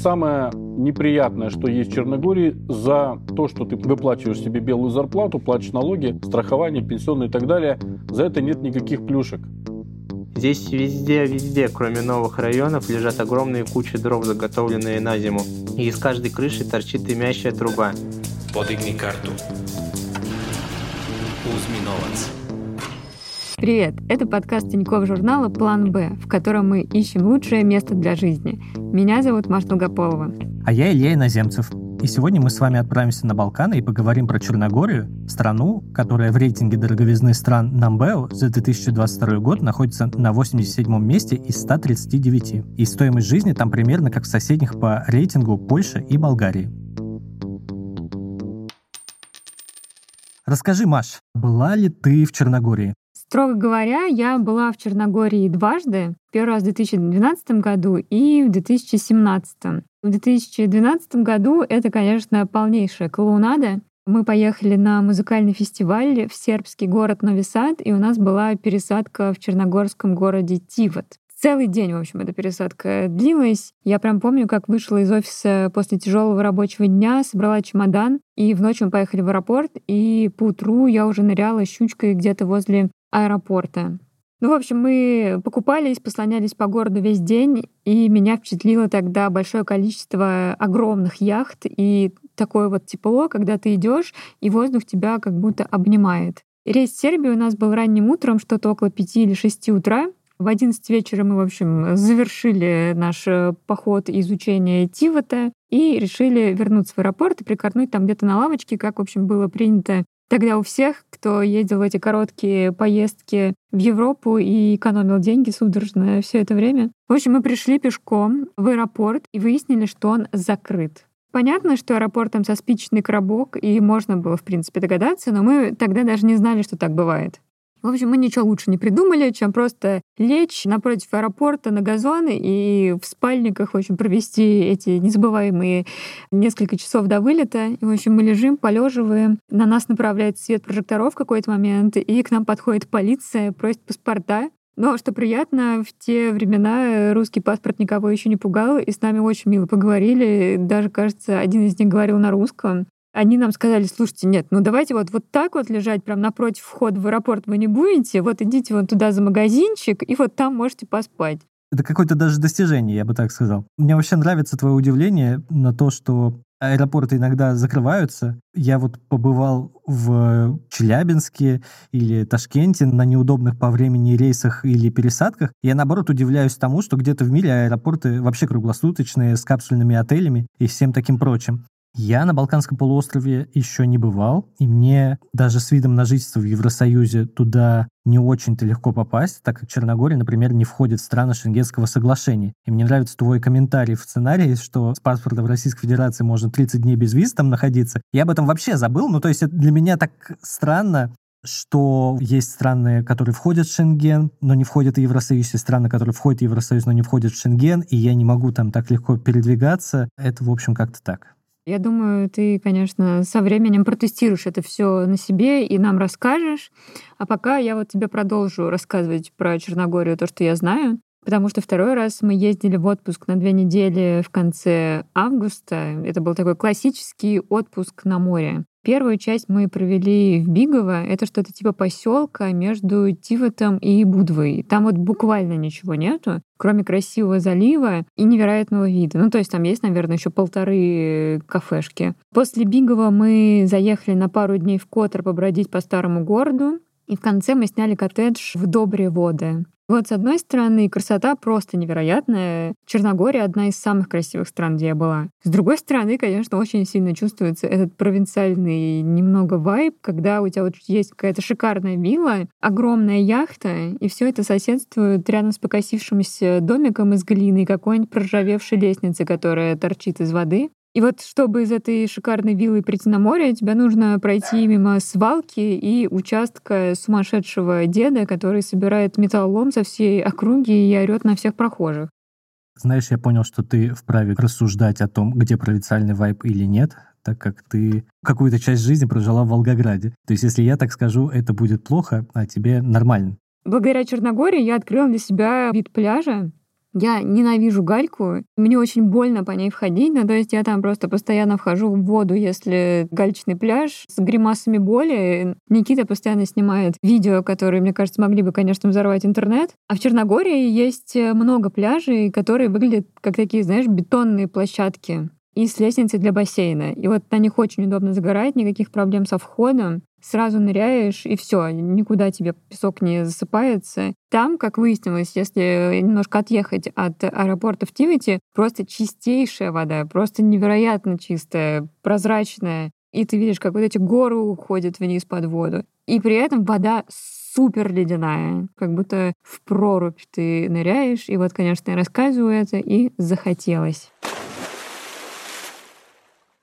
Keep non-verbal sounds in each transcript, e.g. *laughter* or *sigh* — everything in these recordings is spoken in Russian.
Самое неприятное, что есть в Черногории, за то, что ты выплачиваешь себе белую зарплату, платишь налоги, страхование, пенсионные и так далее, за это нет никаких плюшек. Здесь везде, везде, кроме новых районов, лежат огромные кучи дров, заготовленные на зиму. И из каждой крыши торчит дымящая труба. Подигни карту. Узми новац. Привет! Это подкаст Тинькофф журнала «План Б», в котором мы ищем лучшее место для жизни. Меня зовут Маша Долгополова. А я Илья Иноземцев. И сегодня мы с вами отправимся на Балканы и поговорим про Черногорию, страну, которая в рейтинге дороговизны стран Намбео за 2022 год находится на 87 месте из 139. И стоимость жизни там примерно как в соседних по рейтингу Польше и Болгарии. Расскажи, Маш, была ли ты в Черногории? Строго говоря, я была в Черногории дважды. Первый раз в 2012 году и в 2017. В 2012 году это, конечно, полнейшая клоунада. Мы поехали на музыкальный фестиваль в сербский город Нови Сад, и у нас была пересадка в черногорском городе Тивот. Целый день, в общем, эта пересадка длилась. Я прям помню, как вышла из офиса после тяжелого рабочего дня, собрала чемодан, и в ночь мы поехали в аэропорт, и по утру я уже ныряла щучкой где-то возле аэропорта. Ну, в общем, мы покупались, послонялись по городу весь день, и меня впечатлило тогда большое количество огромных яхт и такое вот тепло, когда ты идешь, и воздух тебя как будто обнимает. Рейс в Сербию у нас был ранним утром, что-то около 5 или 6 утра. В 11 вечера мы, в общем, завершили наш э, поход и изучение Тивота и решили вернуться в аэропорт и прикорнуть там где-то на лавочке, как, в общем, было принято Тогда у всех, кто ездил в эти короткие поездки в Европу и экономил деньги судорожно все это время. В общем, мы пришли пешком в аэропорт и выяснили, что он закрыт. Понятно, что аэропорт там со спичечный коробок, и можно было, в принципе, догадаться, но мы тогда даже не знали, что так бывает. В общем, мы ничего лучше не придумали, чем просто лечь напротив аэропорта на газон и в спальниках, в общем, провести эти незабываемые несколько часов до вылета. И, в общем, мы лежим, полеживаем, на нас направляет свет прожекторов в какой-то момент, и к нам подходит полиция, просит паспорта. Но, что приятно, в те времена русский паспорт никого еще не пугал, и с нами очень мило поговорили. Даже, кажется, один из них говорил на русском. Они нам сказали, слушайте, нет, ну давайте вот, вот так вот лежать прямо напротив входа в аэропорт вы не будете, вот идите вон туда за магазинчик, и вот там можете поспать. Это какое-то даже достижение, я бы так сказал. Мне вообще нравится твое удивление на то, что аэропорты иногда закрываются. Я вот побывал в Челябинске или Ташкенте на неудобных по времени рейсах или пересадках. Я, наоборот, удивляюсь тому, что где-то в мире аэропорты вообще круглосуточные, с капсульными отелями и всем таким прочим. Я на Балканском полуострове еще не бывал, и мне даже с видом на жительство в Евросоюзе туда не очень-то легко попасть, так как Черногория, например, не входит в страны Шенгенского соглашения. И мне нравится твой комментарий в сценарии, что с паспортом Российской Федерации можно 30 дней без виз там находиться. Я об этом вообще забыл, ну то есть это для меня так странно, что есть страны, которые входят в Шенген, но не входят в Евросоюз, есть страны, которые входят в Евросоюз, но не входят в Шенген, и я не могу там так легко передвигаться. Это, в общем, как-то так. Я думаю, ты, конечно, со временем протестируешь это все на себе и нам расскажешь. А пока я вот тебе продолжу рассказывать про Черногорию, то, что я знаю. Потому что второй раз мы ездили в отпуск на две недели в конце августа. Это был такой классический отпуск на море. Первую часть мы провели в Бигово. Это что-то типа поселка между Тивотом и Будвой. Там вот буквально ничего нету, кроме красивого залива и невероятного вида. Ну, то есть там есть, наверное, еще полторы кафешки. После Бигова мы заехали на пару дней в Котор побродить по старому городу. И в конце мы сняли коттедж в Добрые воды. Вот, с одной стороны, красота просто невероятная. Черногория — одна из самых красивых стран, где я была. С другой стороны, конечно, очень сильно чувствуется этот провинциальный немного вайб, когда у тебя вот есть какая-то шикарная вилла, огромная яхта, и все это соседствует рядом с покосившимся домиком из глины какой-нибудь проржавевшей лестницей, которая торчит из воды. И вот чтобы из этой шикарной виллы прийти на море, тебе нужно пройти мимо свалки и участка сумасшедшего деда, который собирает металлолом со всей округи и орет на всех прохожих. Знаешь, я понял, что ты вправе рассуждать о том, где провинциальный вайб или нет, так как ты какую-то часть жизни прожила в Волгограде. То есть, если я так скажу, это будет плохо, а тебе нормально. Благодаря Черногории я открыла для себя вид пляжа, Я ненавижу гальку. Мне очень больно по ней входить. Ну, то есть я там просто постоянно вхожу в воду, если галечный пляж с гримасами боли. Никита постоянно снимает видео, которые, мне кажется, могли бы, конечно, взорвать интернет. А в Черногории есть много пляжей, которые выглядят как такие, знаешь, бетонные площадки и с лестницей для бассейна. И вот на них очень удобно загорать, никаких проблем со входом. Сразу ныряешь, и все, никуда тебе песок не засыпается. Там, как выяснилось, если немножко отъехать от аэропорта в Тивити, просто чистейшая вода, просто невероятно чистая, прозрачная. И ты видишь, как вот эти горы уходят вниз под воду. И при этом вода супер ледяная, как будто в прорубь ты ныряешь. И вот, конечно, я рассказываю это, и захотелось.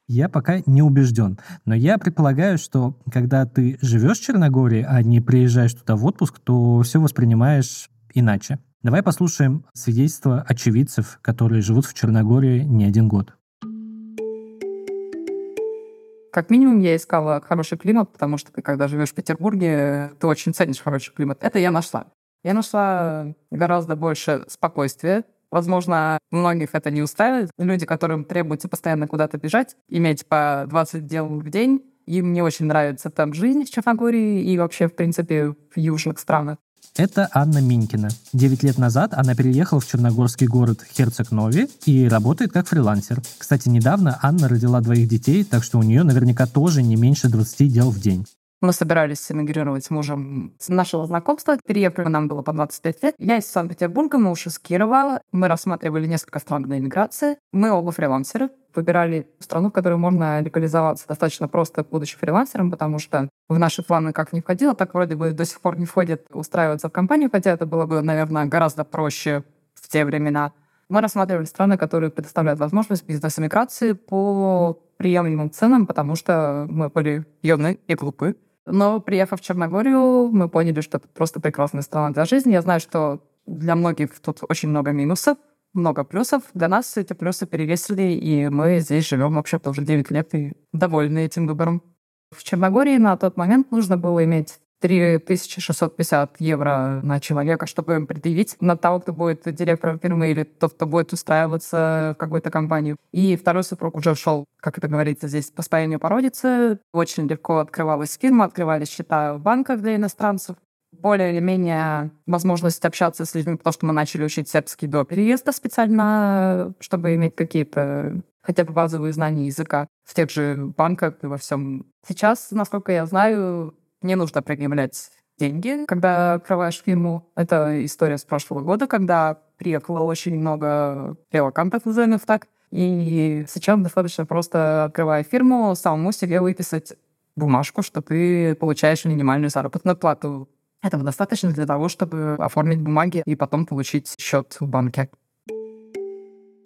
Я пока не убежден, но я предполагаю, что когда ты живешь в Черногории, а не приезжаешь туда в отпуск, то все воспринимаешь иначе. Давай послушаем свидетельства очевидцев, которые живут в Черногории не один год. Как минимум, я искала хороший климат, потому что ты, когда живешь в Петербурге, ты очень ценишь хороший климат. Это я нашла. Я нашла гораздо больше спокойствия, Возможно, многих это не устраивает. Люди, которым требуется постоянно куда-то бежать, иметь по 20 дел в день, им не очень нравится там жизнь в Черногории и вообще, в принципе, в южных странах. Это Анна Минькина. Девять лет назад она переехала в черногорский город Херцег-Нови и работает как фрилансер. Кстати, недавно Анна родила двоих детей, так что у нее наверняка тоже не меньше 20 дел в день. Мы собирались эмигрировать с мужем с нашего знакомства. Переехали нам было по 25 лет. Я из Санкт-Петербурга, муж из Кирова. Мы рассматривали несколько стран для иммиграции. Мы оба фрилансеры. Выбирали страну, в которой можно легализоваться достаточно просто, будучи фрилансером, потому что в наши планы как не входило, так вроде бы до сих пор не входит устраиваться в компанию, хотя это было бы, наверное, гораздо проще в те времена. Мы рассматривали страны, которые предоставляют возможность бизнес-эмиграции по приемлемым ценам, потому что мы были юны и глупы. Но приехав в Черногорию, мы поняли, что это просто прекрасная страна для жизни. Я знаю, что для многих тут очень много минусов, много плюсов. Для нас эти плюсы перевесили, и мы здесь живем вообще-то уже 9 лет и довольны этим выбором. В Черногории на тот момент нужно было иметь 3650 евро на человека, чтобы предъявить на того, кто будет директором фирмы или тот, кто будет устраиваться в какую-то компанию. И второй супруг уже шел, как это говорится здесь, по спаянию породицы. Очень легко открывалась фирма, открывались счета в банках для иностранцев. Более или менее возможность общаться с людьми, потому что мы начали учить сербский до переезда специально, чтобы иметь какие-то хотя бы базовые знания языка в тех же банках и во всем. Сейчас, насколько я знаю, не нужно предъявлять деньги, когда открываешь фирму. Это история с прошлого года, когда приехало очень много релакантов, назовем их так. И сейчас достаточно просто, открывая фирму, самому себе выписать бумажку, что ты получаешь минимальную заработную плату. Этого достаточно для того, чтобы оформить бумаги и потом получить счет в банке.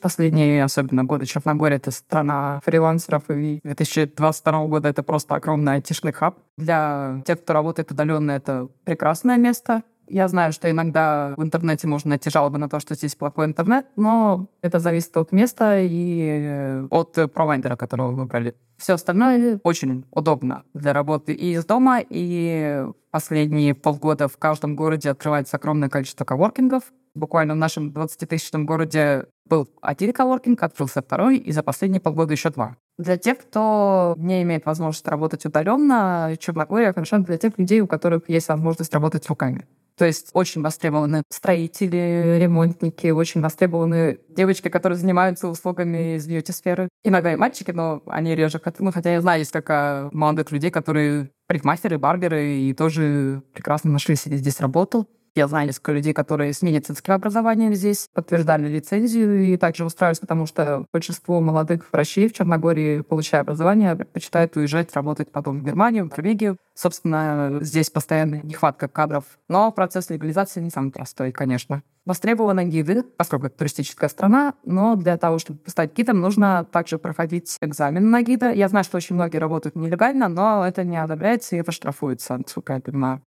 Последние, особенно годы, Черногория — это страна фрилансеров, и 2022 года это просто огромный айтишный хаб. Для тех, кто работает удаленно, это прекрасное место. Я знаю, что иногда в интернете можно найти жалобы на то, что здесь плохой интернет, но это зависит от места и э, от провайдера, которого вы выбрали. Все остальное очень удобно для работы и из дома, и последние полгода в каждом городе открывается огромное количество коворкингов. Буквально в нашем 20-тысячном городе был один коворкинг, открылся второй, и за последние полгода еще два. Для тех, кто не имеет возможности работать удаленно, Черногория хорошо для тех людей, у которых есть возможность работать руками. То есть очень востребованы строители, ремонтники, очень востребованы девочки, которые занимаются услугами из бьюти-сферы. Иногда и мальчики, но они реже. Ну, хотя я знаю, есть только молодых людей, которые парикмахеры, барберы, и тоже прекрасно нашли себе здесь работу. Я знаю несколько людей, которые с медицинским образованием здесь подтверждали лицензию и также устраивались, потому что большинство молодых врачей в Черногории, получая образование, предпочитают уезжать работать потом в Германию, в Норвегию. Собственно, здесь постоянная нехватка кадров. Но процесс легализации не самый простой, конечно. Востребованы гиды, поскольку это туристическая страна, но для того, чтобы стать гидом, нужно также проходить экзамен на гида. Я знаю, что очень многие работают нелегально, но это не одобряется и это штрафуется, насколько я понимаю.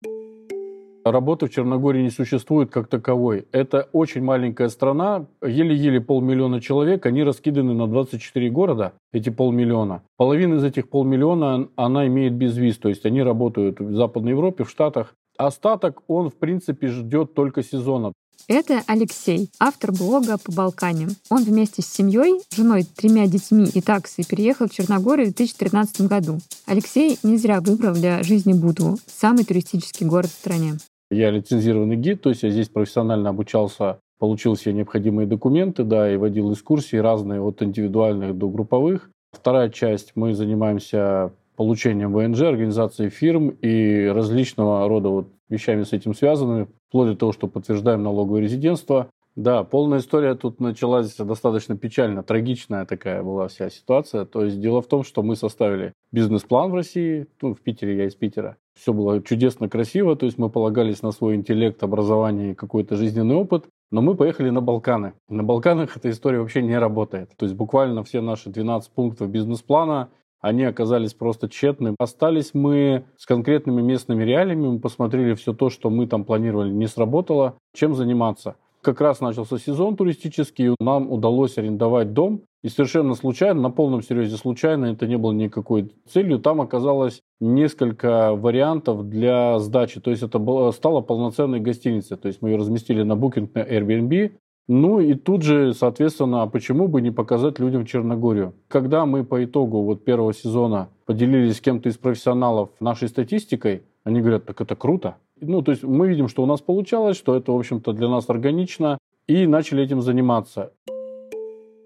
Работы в Черногории не существует как таковой. Это очень маленькая страна, еле-еле полмиллиона человек, они раскиданы на 24 города, эти полмиллиона. Половина из этих полмиллиона она имеет безвиз, то есть они работают в Западной Европе, в Штатах. Остаток, он в принципе ждет только сезона. Это Алексей, автор блога по Балкане. Он вместе с семьей, женой, тремя детьми и таксой переехал в Черногорию в 2013 году. Алексей не зря выбрал для жизни Буду, самый туристический город в стране. Я лицензированный гид, то есть я здесь профессионально обучался, получил все необходимые документы, да, и водил экскурсии разные, от индивидуальных до групповых. Вторая часть, мы занимаемся получением ВНЖ, организацией фирм и различного рода вот вещами с этим связанными, вплоть до того, что подтверждаем налоговое резидентство. Да, полная история тут началась достаточно печально, трагичная такая была вся ситуация. То есть дело в том, что мы составили бизнес-план в России, ну, в Питере, я из Питера. Все было чудесно красиво, то есть мы полагались на свой интеллект, образование и какой-то жизненный опыт. Но мы поехали на Балканы. На Балканах эта история вообще не работает. То есть буквально все наши 12 пунктов бизнес-плана они оказались просто тщетны. Остались мы с конкретными местными реалиями, мы посмотрели все то, что мы там планировали, не сработало. Чем заниматься? Как раз начался сезон туристический, нам удалось арендовать дом, и совершенно случайно, на полном серьезе случайно, это не было никакой целью, там оказалось несколько вариантов для сдачи. То есть это было, стало полноценной гостиницей. То есть мы ее разместили на Booking, на Airbnb, ну и тут же, соответственно, а почему бы не показать людям Черногорию? Когда мы по итогу вот первого сезона поделились с кем-то из профессионалов нашей статистикой, они говорят, так это круто. Ну, то есть мы видим, что у нас получалось, что это, в общем-то, для нас органично, и начали этим заниматься.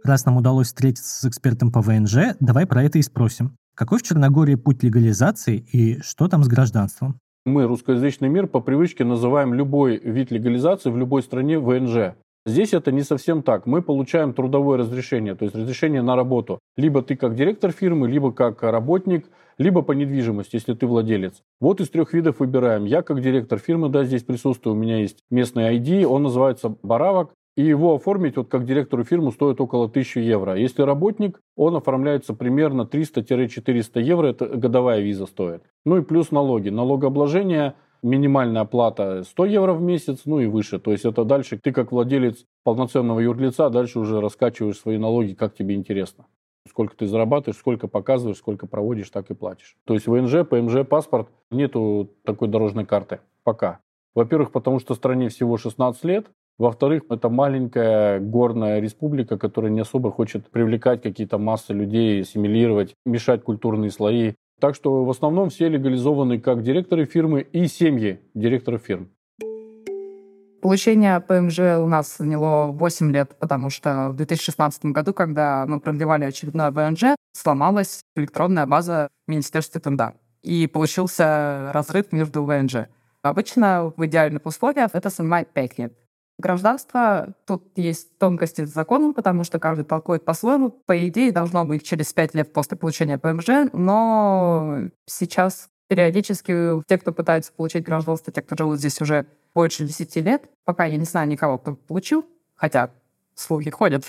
Раз нам удалось встретиться с экспертом по ВНЖ, давай про это и спросим. Какой в Черногории путь легализации и что там с гражданством? Мы, русскоязычный мир, по привычке называем любой вид легализации в любой стране ВНЖ. Здесь это не совсем так. Мы получаем трудовое разрешение, то есть разрешение на работу. Либо ты как директор фирмы, либо как работник, либо по недвижимости, если ты владелец. Вот из трех видов выбираем. Я как директор фирмы, да, здесь присутствую, у меня есть местный ID, он называется Баравок, и его оформить вот как директору фирмы стоит около 1000 евро. Если работник, он оформляется примерно 300-400 евро, это годовая виза стоит. Ну и плюс налоги. Налогообложение минимальная оплата 100 евро в месяц, ну и выше. То есть это дальше ты как владелец полноценного юрлица дальше уже раскачиваешь свои налоги, как тебе интересно. Сколько ты зарабатываешь, сколько показываешь, сколько проводишь, так и платишь. То есть ВНЖ, ПМЖ, паспорт, нету такой дорожной карты пока. Во-первых, потому что стране всего 16 лет. Во-вторых, это маленькая горная республика, которая не особо хочет привлекать какие-то массы людей, ассимилировать, мешать культурные слои. Так что в основном все легализованы как директоры фирмы и семьи директоров фирм. Получение ПМЖ у нас заняло 8 лет, потому что в 2016 году, когда мы продлевали очередное ВНЖ, сломалась электронная база в Министерстве труда. И получился разрыв между ВНЖ. Обычно в идеальных условиях это занимает 5 лет. Гражданство, тут есть тонкости с законом, потому что каждый толкует по-своему. По идее, должно быть через пять лет после получения ПМЖ, но сейчас периодически те, кто пытается получить гражданство, те, кто живут здесь уже больше 10 лет, пока я не знаю никого, кто получил, хотя слухи ходят.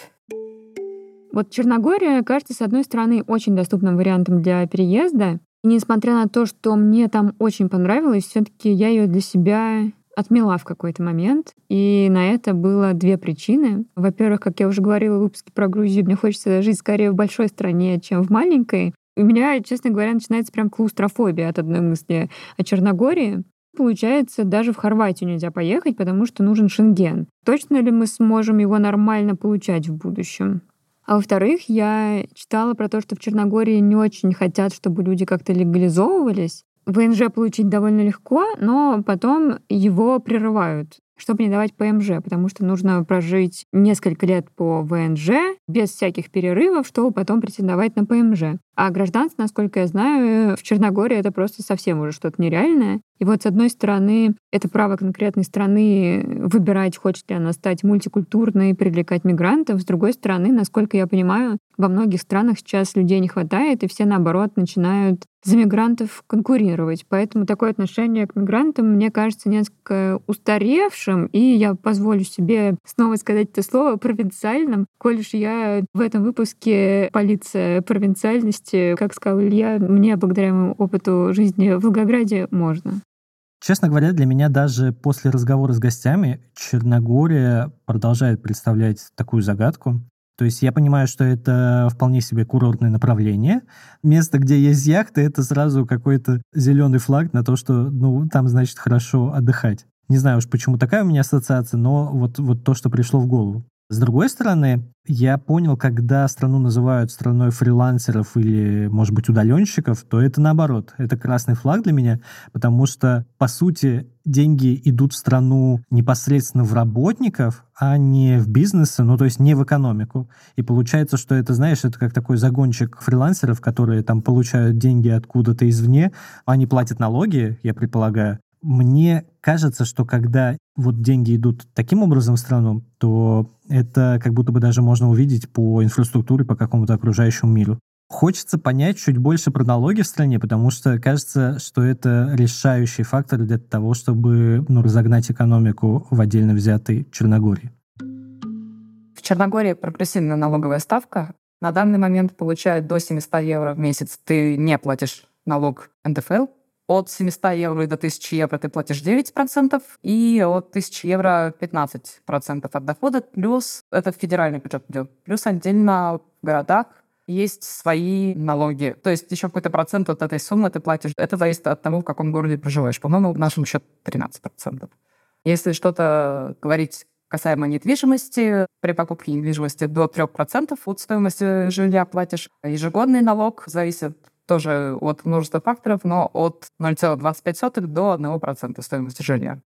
Вот Черногория кажется, с одной стороны, очень доступным вариантом для переезда. И несмотря на то, что мне там очень понравилось, все-таки я ее для себя отмела в какой-то момент. И на это было две причины. Во-первых, как я уже говорила в выпуске про Грузию, мне хочется жить скорее в большой стране, чем в маленькой. У меня, честно говоря, начинается прям клаустрофобия от одной мысли о Черногории. Получается, даже в Хорватию нельзя поехать, потому что нужен шенген. Точно ли мы сможем его нормально получать в будущем? А во-вторых, я читала про то, что в Черногории не очень хотят, чтобы люди как-то легализовывались. ВНЖ получить довольно легко, но потом его прерывают чтобы не давать ПМЖ, потому что нужно прожить несколько лет по ВНЖ без всяких перерывов, чтобы потом претендовать на ПМЖ. А гражданство, насколько я знаю, в Черногории это просто совсем уже что-то нереальное. И вот с одной стороны, это право конкретной страны выбирать, хочет ли она стать мультикультурной, привлекать мигрантов. С другой стороны, насколько я понимаю, во многих странах сейчас людей не хватает, и все, наоборот, начинают за мигрантов конкурировать. Поэтому такое отношение к мигрантам, мне кажется, несколько устаревшим, и я позволю себе снова сказать это слово провинциальным, коль уж я в этом выпуске полиция провинциальности, как сказал Илья, мне благодаря моему опыту жизни в Волгограде можно. Честно говоря, для меня даже после разговора с гостями Черногория продолжает представлять такую загадку. То есть я понимаю, что это вполне себе курортное направление. Место, где есть яхты, это сразу какой-то зеленый флаг на то, что, ну, там, значит, хорошо отдыхать. Не знаю уж, почему такая у меня ассоциация, но вот, вот то, что пришло в голову. С другой стороны, я понял, когда страну называют страной фрилансеров или, может быть, удаленщиков, то это наоборот. Это красный флаг для меня, потому что, по сути, деньги идут в страну непосредственно в работников, а не в бизнесы, ну, то есть не в экономику. И получается, что это, знаешь, это как такой загончик фрилансеров, которые там получают деньги откуда-то извне, они платят налоги, я предполагаю, мне кажется, что когда вот деньги идут таким образом в страну, то это как будто бы даже можно увидеть по инфраструктуре, по какому-то окружающему миру. Хочется понять чуть больше про налоги в стране, потому что кажется, что это решающий фактор для того, чтобы ну, разогнать экономику в отдельно взятой Черногории. В Черногории прогрессивная налоговая ставка. На данный момент получает до 700 евро в месяц. Ты не платишь налог НДФЛ, от 700 евро до 1000 евро ты платишь 9%, и от 1000 евро 15% от дохода, плюс это федеральный бюджет идет. Плюс отдельно в городах есть свои налоги. То есть еще какой-то процент от этой суммы ты платишь. Это зависит от того, в каком городе проживаешь. По-моему, в нашем счет 13%. Если что-то говорить касаемо недвижимости, при покупке недвижимости до 3% от стоимости жилья платишь. Ежегодный налог зависит тоже от множества факторов, но от 0,25 до 1% стоимости жилья.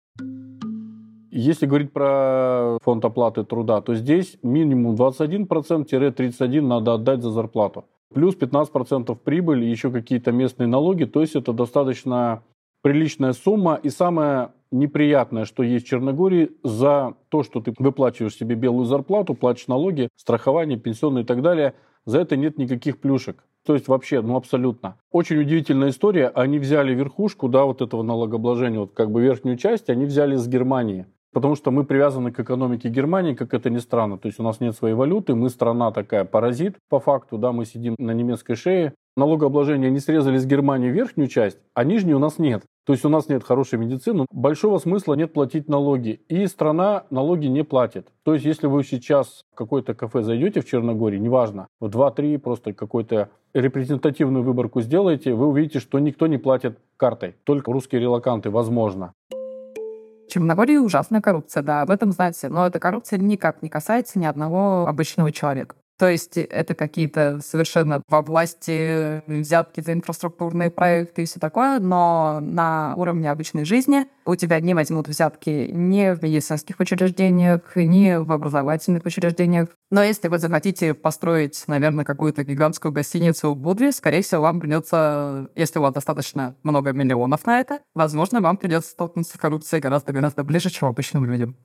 Если говорить про фонд оплаты труда, то здесь минимум 21%-31% надо отдать за зарплату. Плюс 15% прибыль и еще какие-то местные налоги. То есть это достаточно приличная сумма. И самое неприятное, что есть в Черногории, за то, что ты выплачиваешь себе белую зарплату, платишь налоги, страхование, пенсионные и так далее, за это нет никаких плюшек. То есть вообще, ну абсолютно. Очень удивительная история. Они взяли верхушку, да, вот этого налогообложения, вот как бы верхнюю часть, они взяли с Германии. Потому что мы привязаны к экономике Германии, как это ни странно. То есть у нас нет своей валюты, мы страна такая паразит по факту, да, мы сидим на немецкой шее. Налогообложение они срезали с Германии верхнюю часть, а нижнюю у нас нет. То есть у нас нет хорошей медицины, большого смысла нет платить налоги. И страна налоги не платит. То есть если вы сейчас в какое-то кафе зайдете в Черногории, неважно, в 2-3 просто какой-то репрезентативную выборку сделаете, вы увидите, что никто не платит картой. Только русские релаканты, возможно. В Черногории ужасная коррупция, да, об этом знают все. Но эта коррупция никак не касается ни одного обычного человека. То есть это какие-то совершенно во власти взятки за инфраструктурные проекты и все такое, но на уровне обычной жизни у тебя не возьмут взятки ни в медицинских учреждениях, ни в образовательных учреждениях. Но если вы захотите построить, наверное, какую-то гигантскую гостиницу в Будве, скорее всего, вам придется, если у вас достаточно много миллионов на это, возможно, вам придется столкнуться с коррупцией гораздо-гораздо ближе, чем обычным людям.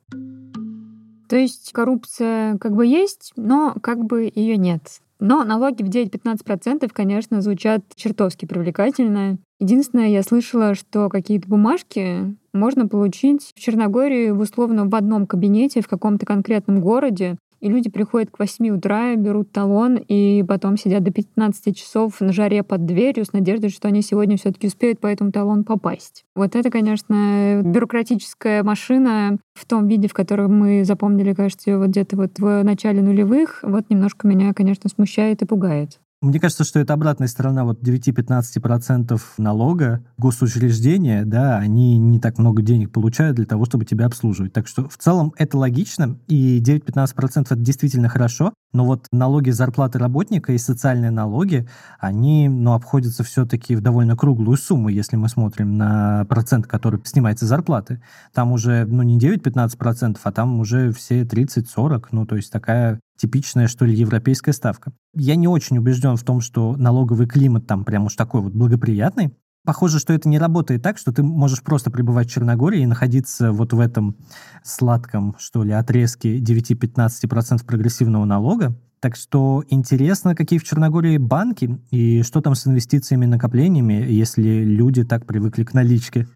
То есть коррупция как бы есть, но как бы ее нет. Но налоги в 9-15%, конечно, звучат чертовски привлекательно. Единственное, я слышала, что какие-то бумажки можно получить в Черногории условно в одном кабинете в каком-то конкретном городе, и люди приходят к 8 утра, берут талон, и потом сидят до 15 часов на жаре под дверью с надеждой, что они сегодня все таки успеют по этому талону попасть. Вот это, конечно, бюрократическая машина в том виде, в котором мы запомнили, кажется, вот где-то вот в начале нулевых, вот немножко меня, конечно, смущает и пугает. Мне кажется, что это обратная сторона вот 9-15% налога. Госучреждения, да, они не так много денег получают для того, чтобы тебя обслуживать. Так что в целом это логично, и 9-15% это действительно хорошо, но вот налоги зарплаты работника и социальные налоги, они, ну, обходятся все-таки в довольно круглую сумму, если мы смотрим на процент, который снимается зарплаты. Там уже, ну, не 9-15%, а там уже все 30-40, ну, то есть такая типичная, что ли, европейская ставка. Я не очень убежден в том, что налоговый климат там прям уж такой вот благоприятный. Похоже, что это не работает так, что ты можешь просто пребывать в Черногории и находиться вот в этом сладком, что ли, отрезке 9-15% прогрессивного налога. Так что интересно, какие в Черногории банки и что там с инвестициями и накоплениями, если люди так привыкли к наличке.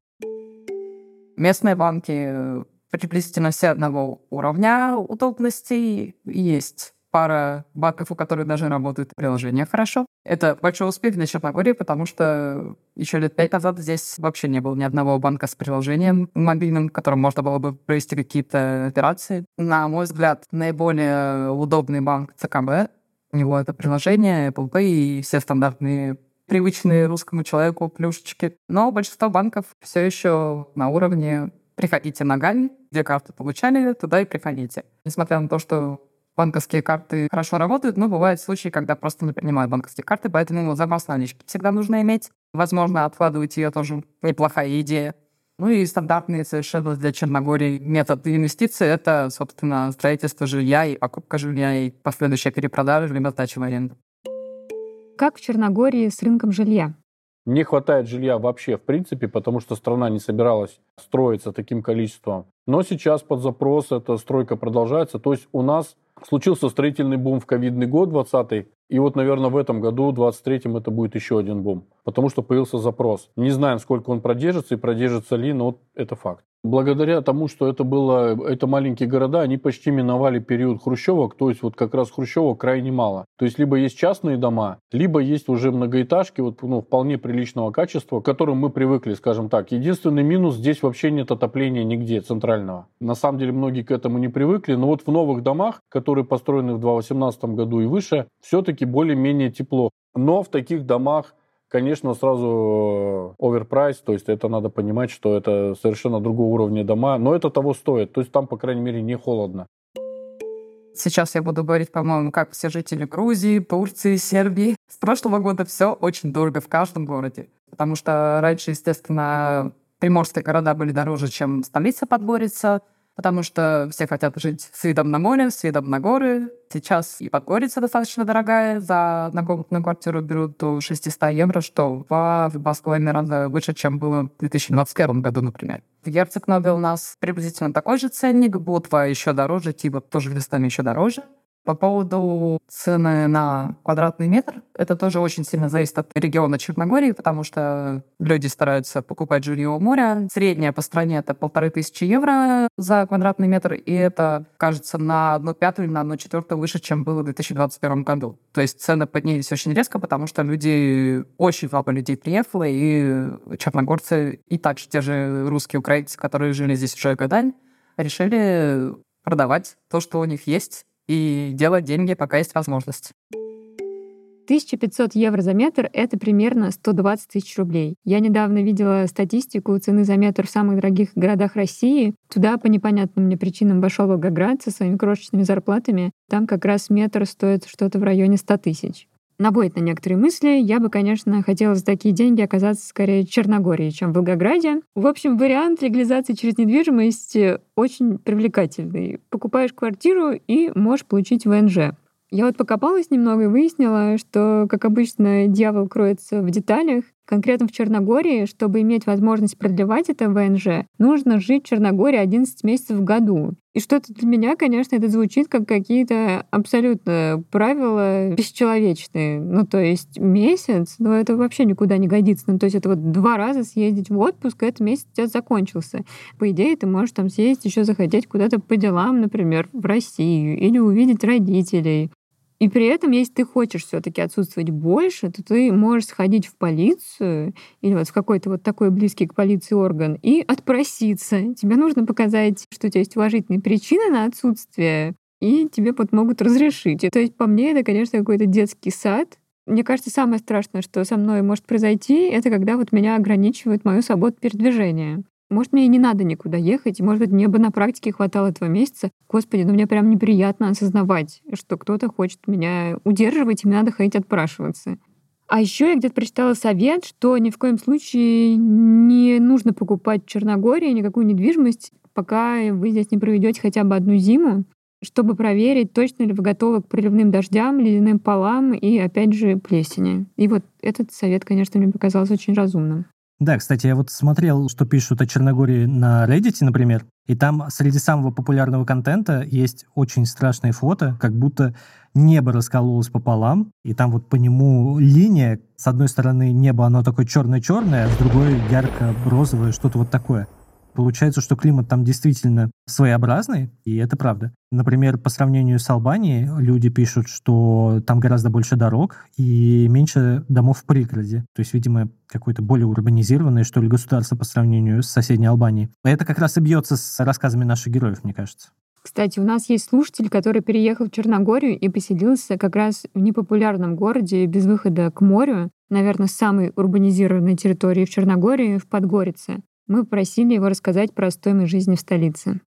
Местные банки приблизительно все одного уровня удобностей. Есть пара банков, у которых даже работает приложение хорошо. Это большой успех для Черногории, потому что еще лет пять назад здесь вообще не было ни одного банка с приложением мобильным, которым можно было бы провести какие-то операции. На мой взгляд, наиболее удобный банк ЦКБ. У него это приложение, Apple Pay и все стандартные привычные русскому человеку плюшечки. Но большинство банков все еще на уровне приходите ногами, где карты получали, туда и приходите. Несмотря на то, что банковские карты хорошо работают, но бывают случаи, когда просто не принимают банковские карты, поэтому запас налички всегда нужно иметь. Возможно, откладывать ее тоже неплохая идея. Ну и стандартный совершенно для Черногории метод инвестиций — это, собственно, строительство жилья и покупка жилья и последующая перепродажа либо сдача в аренду. Как в Черногории с рынком жилья? Не хватает жилья вообще в принципе, потому что страна не собиралась строиться таким количеством. Но сейчас под запрос эта стройка продолжается. То есть у нас случился строительный бум в ковидный год 20 и вот, наверное, в этом году, в 23-м, это будет еще один бум, потому что появился запрос. Не знаем, сколько он продержится и продержится ли, но это факт. Благодаря тому, что это было, это маленькие города, они почти миновали период хрущевок, то есть вот как раз хрущевок крайне мало. То есть либо есть частные дома, либо есть уже многоэтажки вот, ну, вполне приличного качества, к которым мы привыкли, скажем так. Единственный минус, здесь вообще нет отопления нигде центрального. На самом деле многие к этому не привыкли, но вот в новых домах, которые построены в 2018 году и выше, все-таки более-менее тепло. Но в таких домах Конечно, сразу оверпрайс, то есть это надо понимать, что это совершенно другого уровня дома, но это того стоит. То есть там, по крайней мере, не холодно. Сейчас я буду говорить, по-моему, как все жители Грузии, Турции, Сербии. С прошлого года все очень дорого в каждом городе. Потому что раньше, естественно, приморские города были дороже, чем столица Подгорица потому что все хотят жить с видом на море, с видом на горы. Сейчас и Подгорица достаточно дорогая. За однокомнатную квартиру берут до 600 евро, что в половиной раза выше, чем было в 2021 году, например. В Герцег-Нове у нас приблизительно такой же ценник, Ботва еще дороже, типа тоже местами еще дороже. По поводу цены на квадратный метр, это тоже очень сильно зависит от региона Черногории, потому что люди стараются покупать жилье у моря. Средняя по стране это полторы тысячи евро за квадратный метр, и это, кажется, на одну пятую или на одну четвертую выше, чем было в 2021 году. То есть цены поднялись очень резко, потому что люди, очень много людей приехало, и черногорцы, и также те же русские украинцы, которые жили здесь уже годами, решили продавать то, что у них есть, и делать деньги, пока есть возможность. 1500 евро за метр — это примерно 120 тысяч рублей. Я недавно видела статистику цены за метр в самых дорогих городах России. Туда по непонятным мне причинам вошел Волгоград со своими крошечными зарплатами. Там как раз метр стоит что-то в районе 100 тысяч наводит на некоторые мысли. Я бы, конечно, хотела за такие деньги оказаться скорее в Черногории, чем в Волгограде. В общем, вариант легализации через недвижимость очень привлекательный. Покупаешь квартиру и можешь получить ВНЖ. Я вот покопалась немного и выяснила, что, как обычно, дьявол кроется в деталях. Конкретно в Черногории, чтобы иметь возможность продлевать это ВНЖ, нужно жить в Черногории 11 месяцев в году. И что-то для меня, конечно, это звучит как какие-то абсолютно правила бесчеловечные. Ну, то есть месяц, ну, это вообще никуда не годится. Ну, то есть это вот два раза съездить в отпуск, этот месяц у тебя закончился. По идее, ты можешь там съездить еще захотеть куда-то по делам, например, в Россию, или увидеть родителей, и при этом, если ты хочешь все-таки отсутствовать больше, то ты можешь сходить в полицию или вот в какой-то вот такой близкий к полиции орган и отпроситься. Тебе нужно показать, что у тебя есть уважительные причины на отсутствие, и тебе вот могут разрешить. И, то есть, по мне, это, конечно, какой-то детский сад. Мне кажется, самое страшное, что со мной может произойти, это когда вот меня ограничивает мою свободу передвижения. Может, мне и не надо никуда ехать, может быть, мне бы на практике хватало этого месяца. Господи, ну мне прям неприятно осознавать, что кто-то хочет меня удерживать, и мне надо ходить отпрашиваться. А еще я где-то прочитала совет, что ни в коем случае не нужно покупать в Черногории никакую недвижимость, пока вы здесь не проведете хотя бы одну зиму, чтобы проверить, точно ли вы готовы к проливным дождям, ледяным полам и, опять же, плесени. И вот этот совет, конечно, мне показался очень разумным. Да, кстати, я вот смотрел, что пишут о Черногории на Reddit, например, и там среди самого популярного контента есть очень страшные фото, как будто небо раскололось пополам, и там вот по нему линия, с одной стороны небо, оно такое черное-черное, а с другой ярко-розовое, что-то вот такое. Получается, что климат там действительно своеобразный, и это правда. Например, по сравнению с Албанией, люди пишут, что там гораздо больше дорог и меньше домов в пригороде. То есть, видимо, какое-то более урбанизированное, что ли, государство по сравнению с соседней Албанией. Это как раз и бьется с рассказами наших героев, мне кажется. Кстати, у нас есть слушатель, который переехал в Черногорию и поселился как раз в непопулярном городе без выхода к морю, наверное, самой урбанизированной территории в Черногории, в Подгорице. Мы просили его рассказать про стоимость жизни в столице.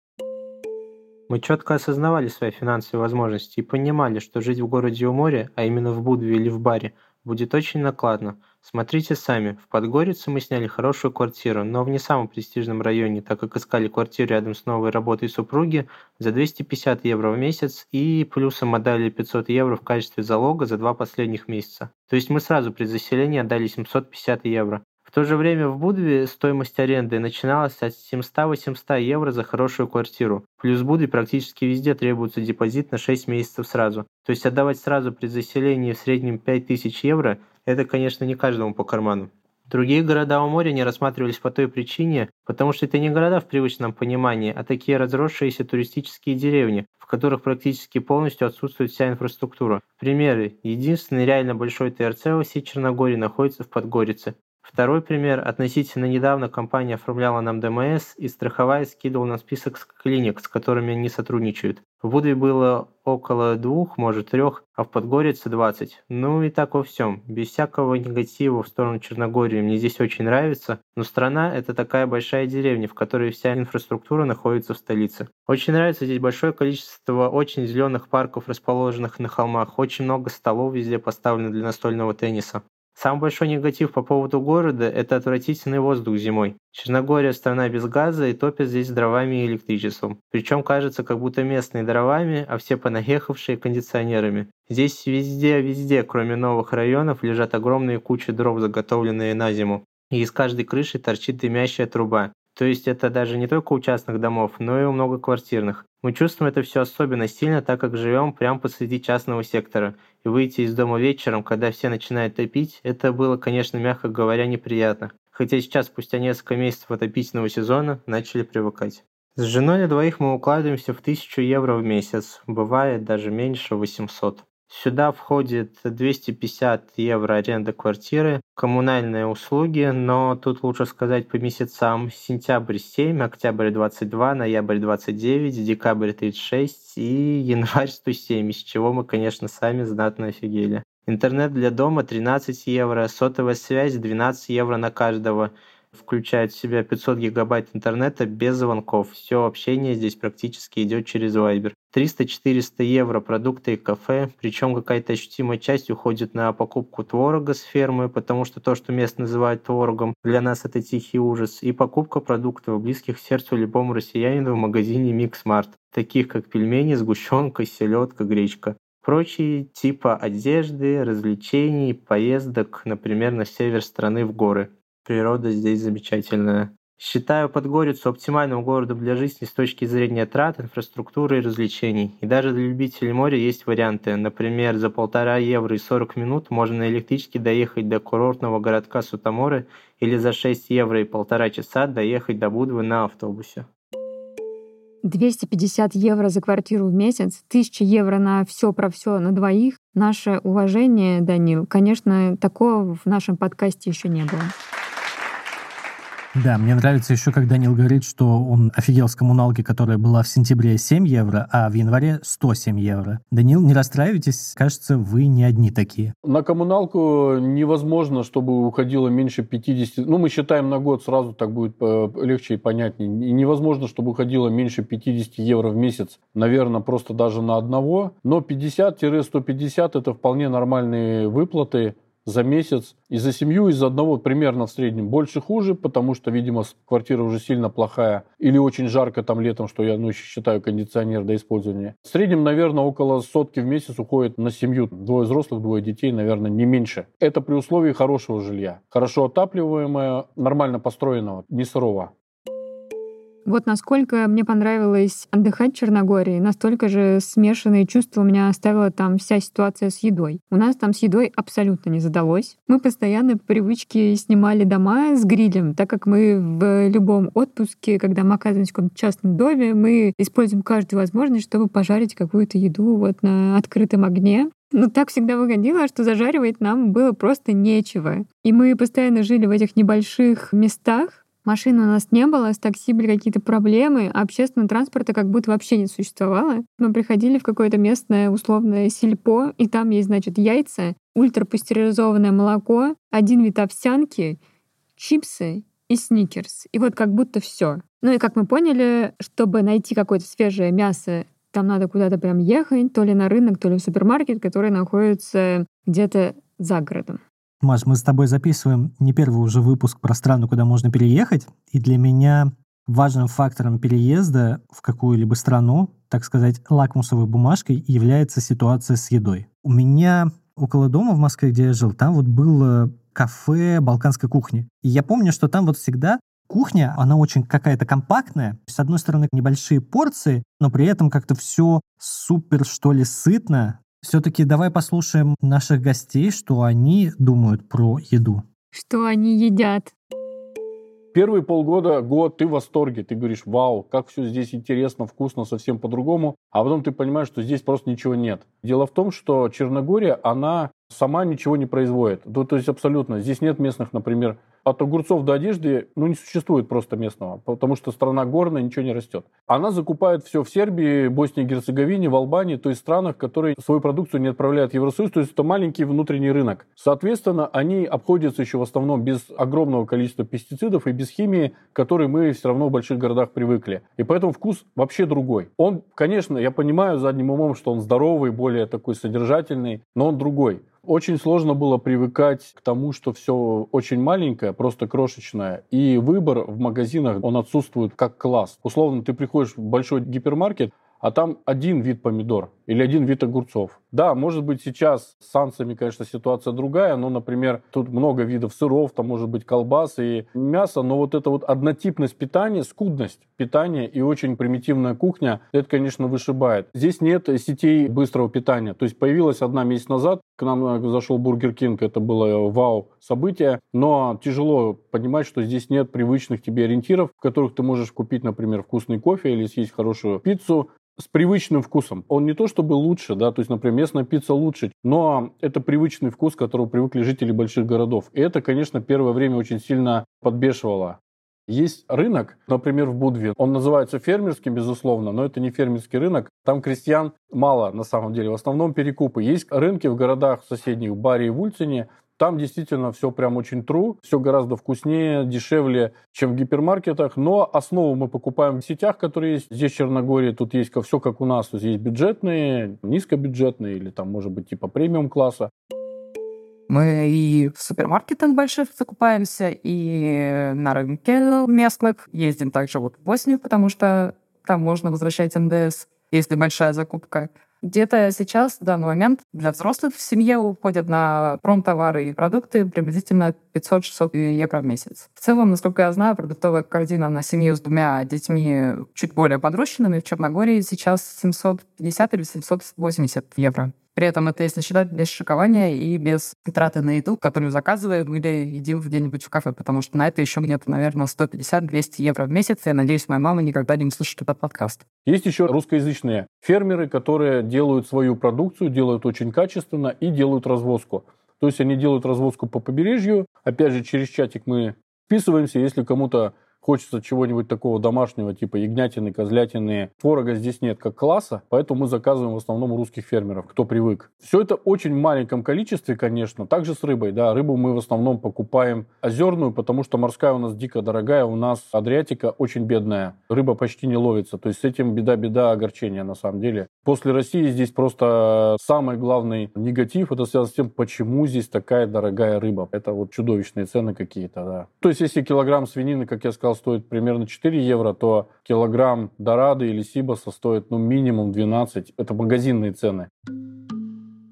Мы четко осознавали свои финансовые возможности и понимали, что жить в городе у моря, а именно в Будве или в баре, будет очень накладно. Смотрите сами, в Подгорице мы сняли хорошую квартиру, но в не самом престижном районе, так как искали квартиру рядом с новой работой супруги за 250 евро в месяц и плюсом отдали 500 евро в качестве залога за два последних месяца. То есть мы сразу при заселении отдали 750 евро. В то же время в Будве стоимость аренды начиналась от 700-800 евро за хорошую квартиру. Плюс в Будве практически везде требуется депозит на 6 месяцев сразу. То есть отдавать сразу при заселении в среднем 5000 евро – это, конечно, не каждому по карману. Другие города у моря не рассматривались по той причине, потому что это не города в привычном понимании, а такие разросшиеся туристические деревни, в которых практически полностью отсутствует вся инфраструктура. Примеры. Единственный реально большой ТРЦ в всей Черногории находится в Подгорице. Второй пример. Относительно недавно компания оформляла нам ДМС, и страховая скидывала нам список клиник, с которыми они сотрудничают. В Будве было около двух, может трех, а в Подгорице 20. Ну и так во всем. Без всякого негатива в сторону Черногории. Мне здесь очень нравится. Но страна – это такая большая деревня, в которой вся инфраструктура находится в столице. Очень нравится здесь большое количество очень зеленых парков, расположенных на холмах. Очень много столов везде поставлено для настольного тенниса. Самый большой негатив по поводу города – это отвратительный воздух зимой. Черногория – страна без газа и топят здесь дровами и электричеством. Причем кажется, как будто местные дровами, а все понаехавшие кондиционерами. Здесь везде-везде, кроме новых районов, лежат огромные кучи дров, заготовленные на зиму. И из каждой крыши торчит дымящая труба. То есть это даже не только у частных домов, но и у многоквартирных. Мы чувствуем это все особенно сильно, так как живем прямо посреди частного сектора. И выйти из дома вечером, когда все начинают топить, это было, конечно, мягко говоря, неприятно. Хотя сейчас, спустя несколько месяцев отопительного сезона, начали привыкать. С женой на двоих мы укладываемся в 1000 евро в месяц, бывает даже меньше 800. Сюда входит 250 евро аренда квартиры, коммунальные услуги, но тут лучше сказать по месяцам. Сентябрь 7, октябрь 22, ноябрь 29, декабрь 36 и *laughs* январь 107, из чего мы, конечно, сами знатно офигели. Интернет для дома 13 евро, сотовая связь 12 евро на каждого включает в себя 500 гигабайт интернета без звонков. Все общение здесь практически идет через Viber. 300-400 евро продукты и кафе, причем какая-то ощутимая часть уходит на покупку творога с фермы, потому что то, что мест называют творогом, для нас это тихий ужас, и покупка продуктов, близких сердцу любому россиянину в магазине Mix Markt, таких как пельмени, сгущенка, селедка, гречка. Прочие типа одежды, развлечений, поездок, например, на север страны в горы. Природа здесь замечательная. Считаю Подгорицу оптимальным городом для жизни с точки зрения трат, инфраструктуры и развлечений. И даже для любителей моря есть варианты. Например, за полтора евро и 40 минут можно на электричке доехать до курортного городка Сутаморы или за 6 евро и полтора часа доехать до Будвы на автобусе. 250 евро за квартиру в месяц, 1000 евро на все про все на двоих. Наше уважение, Данил. Конечно, такого в нашем подкасте еще не было. Да, мне нравится еще, как Данил говорит, что он офигел с коммуналки, которая была в сентябре 7 евро, а в январе 107 евро. Данил, не расстраивайтесь, кажется, вы не одни такие. На коммуналку невозможно, чтобы уходило меньше 50... Ну, мы считаем на год, сразу так будет э, легче и понятнее. И невозможно, чтобы уходило меньше 50 евро в месяц. Наверное, просто даже на одного. Но 50-150 это вполне нормальные выплаты за месяц. И за семью из одного примерно в среднем больше хуже, потому что, видимо, квартира уже сильно плохая или очень жарко там летом, что я ну, считаю кондиционер до использования. В среднем, наверное, около сотки в месяц уходит на семью. Двое взрослых, двое детей, наверное, не меньше. Это при условии хорошего жилья. Хорошо отапливаемое, нормально построенного, не сырого. Вот насколько мне понравилось отдыхать в Черногории, настолько же смешанные чувства у меня оставила там вся ситуация с едой. У нас там с едой абсолютно не задалось. Мы постоянно по привычке снимали дома с грилем, так как мы в любом отпуске, когда мы оказываемся в каком-то частном доме, мы используем каждую возможность, чтобы пожарить какую-то еду вот на открытом огне. Но так всегда выходило, что зажаривать нам было просто нечего. И мы постоянно жили в этих небольших местах, Машин у нас не было, с такси были какие-то проблемы, а общественного транспорта как будто вообще не существовало. Мы приходили в какое-то местное условное сельпо, и там есть, значит, яйца, ультрапастеризованное молоко, один вид овсянки, чипсы и сникерс. И вот как будто все. Ну и как мы поняли, чтобы найти какое-то свежее мясо, там надо куда-то прям ехать, то ли на рынок, то ли в супермаркет, который находится где-то за городом. Маш, мы с тобой записываем не первый уже выпуск про страну, куда можно переехать, и для меня важным фактором переезда в какую-либо страну, так сказать, лакмусовой бумажкой является ситуация с едой. У меня около дома в Москве, где я жил, там вот было кафе балканской кухни. И я помню, что там вот всегда кухня, она очень какая-то компактная. С одной стороны, небольшие порции, но при этом как-то все супер, что ли, сытно. Все-таки давай послушаем наших гостей, что они думают про еду. Что они едят. Первые полгода, год, ты в восторге, ты говоришь, вау, как все здесь интересно, вкусно, совсем по-другому, а потом ты понимаешь, что здесь просто ничего нет. Дело в том, что Черногория, она сама ничего не производит. То, то есть абсолютно. Здесь нет местных, например, от огурцов до одежды, ну, не существует просто местного, потому что страна горная, ничего не растет. Она закупает все в Сербии, Боснии и Герцеговине, в Албании, то есть странах, которые свою продукцию не отправляют в Евросоюз, то есть это маленький внутренний рынок. Соответственно, они обходятся еще в основном без огромного количества пестицидов и без химии, к которой мы все равно в больших городах привыкли. И поэтому вкус вообще другой. Он, конечно, я понимаю задним умом, что он здоровый, более такой содержательный, но он другой. Очень сложно было привыкать к тому, что все очень маленькое, просто крошечное. И выбор в магазинах, он отсутствует как класс. Условно, ты приходишь в большой гипермаркет, а там один вид помидор или один вид огурцов. Да, может быть, сейчас с санкциями, конечно, ситуация другая, но, например, тут много видов сыров, там может быть колбасы и мясо, но вот эта вот однотипность питания, скудность питания и очень примитивная кухня, это, конечно, вышибает. Здесь нет сетей быстрого питания. То есть появилась одна месяц назад, к нам э, зашел Бургер Кинг, это было вау событие, но тяжело понимать, что здесь нет привычных тебе ориентиров, в которых ты можешь купить, например, вкусный кофе или съесть хорошую пиццу, с привычным вкусом. Он не то чтобы лучше, да, то есть, например, местная пицца лучше, но это привычный вкус, к которому привыкли жители больших городов. И это, конечно, первое время очень сильно подбешивало. Есть рынок, например, в Будве. Он называется фермерским, безусловно, но это не фермерский рынок. Там крестьян мало, на самом деле. В основном перекупы. Есть рынки в городах соседних, Баре и в Ульцине, там действительно все прям очень true, все гораздо вкуснее, дешевле, чем в гипермаркетах. Но основу мы покупаем в сетях, которые есть здесь в Черногории. Тут есть все как у нас. Тут есть бюджетные, низкобюджетные или там, может быть, типа премиум класса. Мы и в супермаркетах больших закупаемся, и на рынке местных. Ездим также вот в Боснию, потому что там можно возвращать НДС, если большая закупка. Где-то сейчас, в данный момент, для взрослых в семье уходят на промтовары и продукты приблизительно 500-600 евро в месяц. В целом, насколько я знаю, продуктовая корзина на семью с двумя детьми чуть более подрощенными в Черногории сейчас 750 или 780 евро. При этом это если считать без шикования и без траты на еду, которую заказываем или едим где-нибудь в кафе, потому что на это еще где-то, наверное, 150-200 евро в месяц. Я надеюсь, моя мама никогда не услышит этот подкаст. Есть еще русскоязычные фермеры, которые делают свою продукцию, делают очень качественно и делают развозку. То есть они делают развозку по побережью. Опять же, через чатик мы вписываемся, если кому-то Хочется чего-нибудь такого домашнего, типа ягнятины, козлятины. Творога здесь нет как класса, поэтому мы заказываем в основном русских фермеров, кто привык. Все это очень маленьком количестве, конечно. Также с рыбой, да. Рыбу мы в основном покупаем озерную, потому что морская у нас дико дорогая, у нас Адриатика очень бедная. Рыба почти не ловится. То есть с этим беда-беда огорчения на самом деле. После России здесь просто самый главный негатив, это связано с тем, почему здесь такая дорогая рыба. Это вот чудовищные цены какие-то, да. То есть если килограмм свинины, как я сказал, сказал, стоит примерно 4 евро, то килограмм дорады или сибаса стоит ну, минимум 12. Это магазинные цены.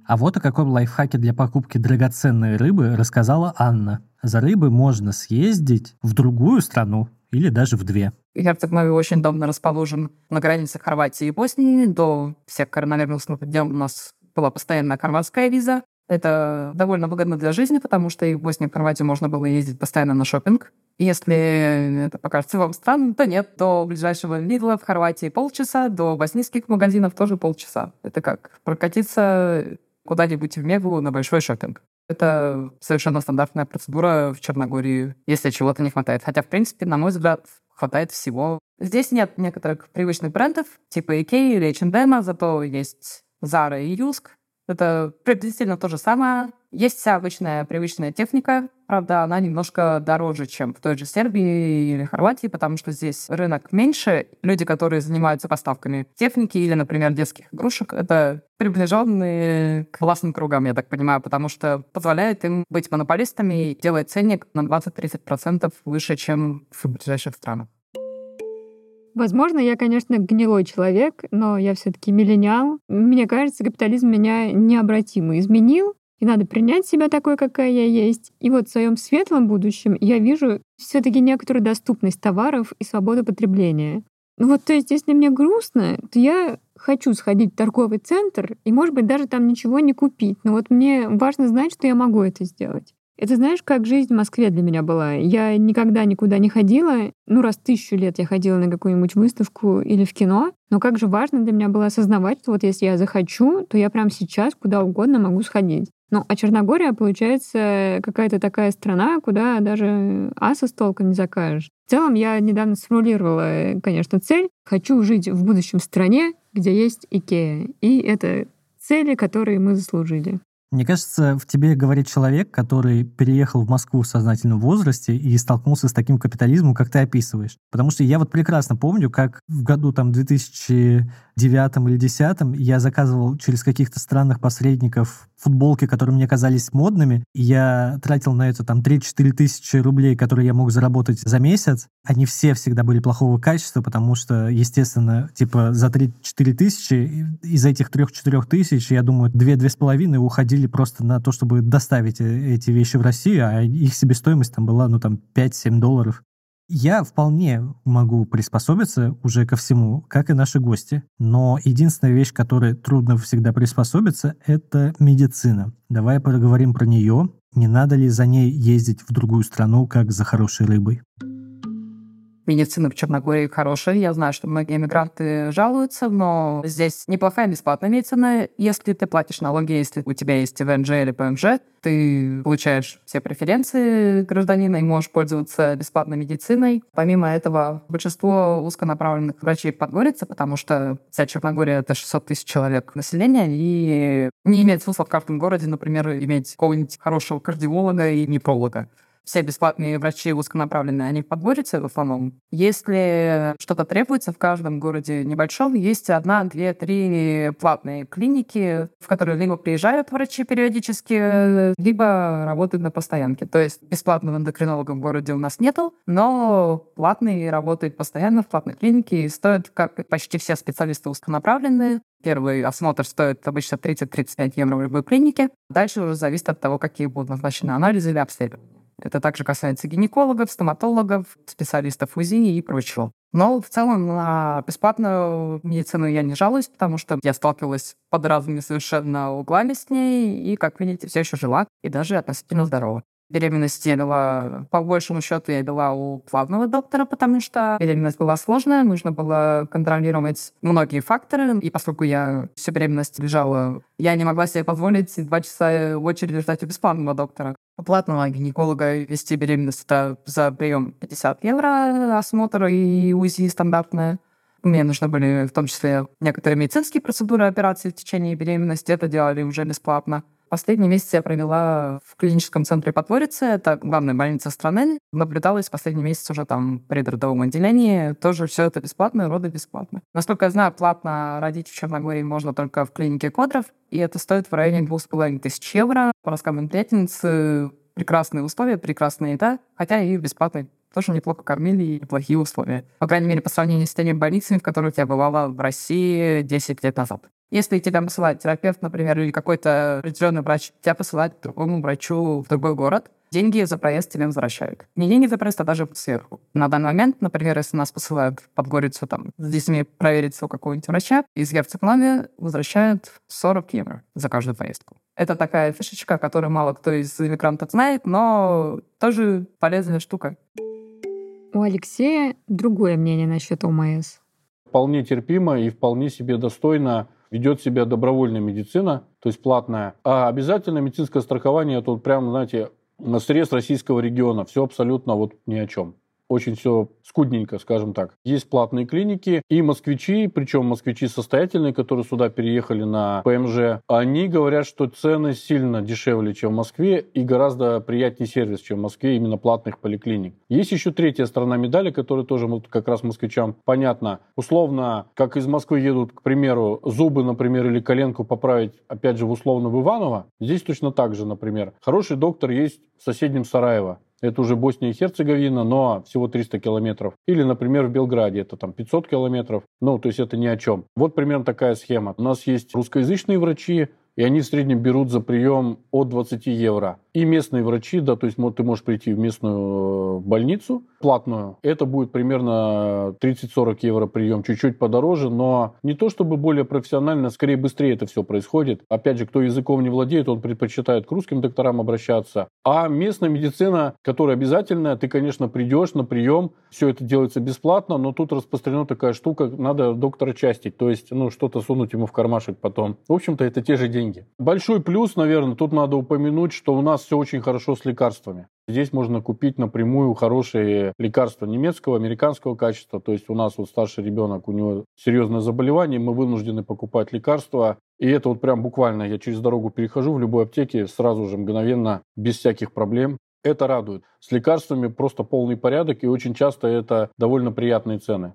А вот о каком лайфхаке для покупки драгоценной рыбы рассказала Анна. За рыбой можно съездить в другую страну или даже в две. Герцог Нови очень давно расположен на границе Хорватии и Боснии. До всех коронавирусных дел у нас была постоянная хорватская виза. Это довольно выгодно для жизни, потому что и в Боснии и Хорватии можно было ездить постоянно на шопинг. Если это покажется вам странным, то нет. До ближайшего Лидла в Хорватии полчаса, до боснийских магазинов тоже полчаса. Это как прокатиться куда-нибудь в Мегу на большой шопинг. Это совершенно стандартная процедура в Черногории, если чего-то не хватает. Хотя, в принципе, на мой взгляд, хватает всего. Здесь нет некоторых привычных брендов, типа Ikea или H&M, зато есть Zara и Юск, это приблизительно то же самое. Есть вся обычная привычная техника, правда, она немножко дороже, чем в той же Сербии или Хорватии, потому что здесь рынок меньше. Люди, которые занимаются поставками техники или, например, детских игрушек, это приближенные к властным кругам, я так понимаю, потому что позволяет им быть монополистами и делать ценник на 20-30% выше, чем в ближайших странах. Возможно, я, конечно, гнилой человек, но я все таки миллениал. Мне кажется, капитализм меня необратимо изменил, и надо принять себя такой, какая я есть. И вот в своем светлом будущем я вижу все таки некоторую доступность товаров и свободу потребления. Ну вот, то есть, если мне грустно, то я хочу сходить в торговый центр и, может быть, даже там ничего не купить. Но вот мне важно знать, что я могу это сделать. Это знаешь, как жизнь в Москве для меня была. Я никогда никуда не ходила. Ну, раз тысячу лет я ходила на какую-нибудь выставку или в кино. Но как же важно для меня было осознавать, что вот если я захочу, то я прямо сейчас куда угодно могу сходить. Ну, а Черногория, получается, какая-то такая страна, куда даже аса с толком не закажешь. В целом, я недавно сформулировала, конечно, цель. Хочу жить в будущем стране, где есть Икея. И это цели, которые мы заслужили. Мне кажется, в тебе говорит человек, который переехал в Москву в сознательном возрасте и столкнулся с таким капитализмом, как ты описываешь. Потому что я вот прекрасно помню, как в году там 2009 или 2010 я заказывал через каких-то странных посредников футболки, которые мне казались модными, я тратил на это там 3-4 тысячи рублей, которые я мог заработать за месяц. Они все всегда были плохого качества, потому что, естественно, типа за 3-4 тысячи, из этих 3-4 тысяч, я думаю, 2-2,5 уходили просто на то, чтобы доставить э, эти вещи в Россию, а их себестоимость там была, ну, там, 5-7 долларов. Я вполне могу приспособиться уже ко всему, как и наши гости. Но единственная вещь, которой трудно всегда приспособиться, это медицина. Давай поговорим про нее. Не надо ли за ней ездить в другую страну, как за хорошей рыбой? Медицина в Черногории хорошая. Я знаю, что многие иммигранты жалуются, но здесь неплохая бесплатная медицина. Если ты платишь налоги, если у тебя есть ВНЖ или ПМЖ, ты получаешь все преференции гражданина и можешь пользоваться бесплатной медициной. Помимо этого, большинство узконаправленных врачей подгорится, потому что вся Черногория — это 600 тысяч человек населения, и не имеет смысла в каждом городе, например, иметь какого-нибудь хорошего кардиолога и непролога все бесплатные врачи узконаправленные, они в Подгорице в основном. Если что-то требуется в каждом городе небольшом, есть одна, две, три платные клиники, в которые либо приезжают врачи периодически, либо работают на постоянке. То есть бесплатного эндокринолога в городе у нас нету, но платный работает постоянно в платной клинике и стоит, как почти все специалисты узконаправленные, Первый осмотр стоит обычно 30-35 евро в любой клинике. Дальше уже зависит от того, какие будут назначены анализы или обследования. Это также касается гинекологов, стоматологов, специалистов УЗИ и прочего. Но в целом на бесплатную медицину я не жалуюсь, потому что я сталкивалась под разными совершенно углами с ней, и, как видите, все еще жила и даже относительно здорова беременности я вела, по большему счету, я вела у плавного доктора, потому что беременность была сложная, нужно было контролировать многие факторы, и поскольку я всю беременность лежала, я не могла себе позволить два часа в очереди ждать у бесплатного доктора. У платного гинеколога вести беременность это за прием 50 евро, осмотр и УЗИ стандартная. Мне нужны были в том числе некоторые медицинские процедуры, операции в течение беременности. Это делали уже бесплатно. Последний месяц я провела в клиническом центре Потворицы, это главная больница страны. Наблюдалась последний месяц уже там при родовом отделении. Тоже все это бесплатно, роды бесплатно. Насколько я знаю, платно родить в Черногории можно только в клинике Кодров, и это стоит в районе двух с половиной тысяч евро. По рассказам приятельницы, прекрасные условия, прекрасная еда, хотя и бесплатный тоже неплохо кормили и неплохие условия. По крайней мере, по сравнению с теми больницами, в которых я бывала в России 10 лет назад. Если тебя посылает терапевт, например, или какой-то определенный врач, тебя посылает к другому врачу в другой город, деньги за проезд тебе возвращают. Не деньги за проезд, а даже сверху. На данный момент, например, если нас посылают в Подгорицу там, с детьми проверить у какого-нибудь врача, из Герцеглами возвращают 40 евро за каждую поездку. Это такая фишечка, которую мало кто из иммигрантов знает, но тоже полезная штука. У Алексея другое мнение насчет ОМС. Вполне терпимо и вполне себе достойно ведет себя добровольная медицина, то есть платная. А обязательно медицинское страхование, это вот прям, знаете, на срез российского региона. Все абсолютно вот ни о чем. Очень все скудненько, скажем так. Есть платные клиники, и москвичи, причем москвичи состоятельные, которые сюда переехали на ПМЖ, они говорят, что цены сильно дешевле, чем в Москве, и гораздо приятнее сервис, чем в Москве, именно платных поликлиник. Есть еще третья сторона медали, которая тоже вот как раз москвичам понятно. Условно, как из Москвы едут, к примеру, зубы, например, или коленку поправить, опять же, условно в Иваново, здесь точно так же, например. Хороший доктор есть в соседнем Сараево. Это уже Босния и Херцеговина, но всего 300 километров. Или, например, в Белграде это там 500 километров. Ну, то есть это ни о чем. Вот примерно такая схема. У нас есть русскоязычные врачи, и они в среднем берут за прием от 20 евро. И местные врачи, да, то есть ты можешь прийти в местную э, больницу платную, это будет примерно 30-40 евро прием, чуть-чуть подороже, но не то чтобы более профессионально, скорее быстрее это все происходит. Опять же, кто языком не владеет, он предпочитает к русским докторам обращаться. А местная медицина, которая обязательная, ты, конечно, придешь на прием, все это делается бесплатно, но тут распространена такая штука, надо доктора частить, то есть, ну, что-то сунуть ему в кармашек потом. В общем-то, это те же деньги деньги. Большой плюс, наверное, тут надо упомянуть, что у нас все очень хорошо с лекарствами. Здесь можно купить напрямую хорошие лекарства немецкого, американского качества. То есть у нас вот старший ребенок, у него серьезное заболевание, мы вынуждены покупать лекарства. И это вот прям буквально, я через дорогу перехожу в любой аптеке, сразу же мгновенно, без всяких проблем. Это радует. С лекарствами просто полный порядок, и очень часто это довольно приятные цены.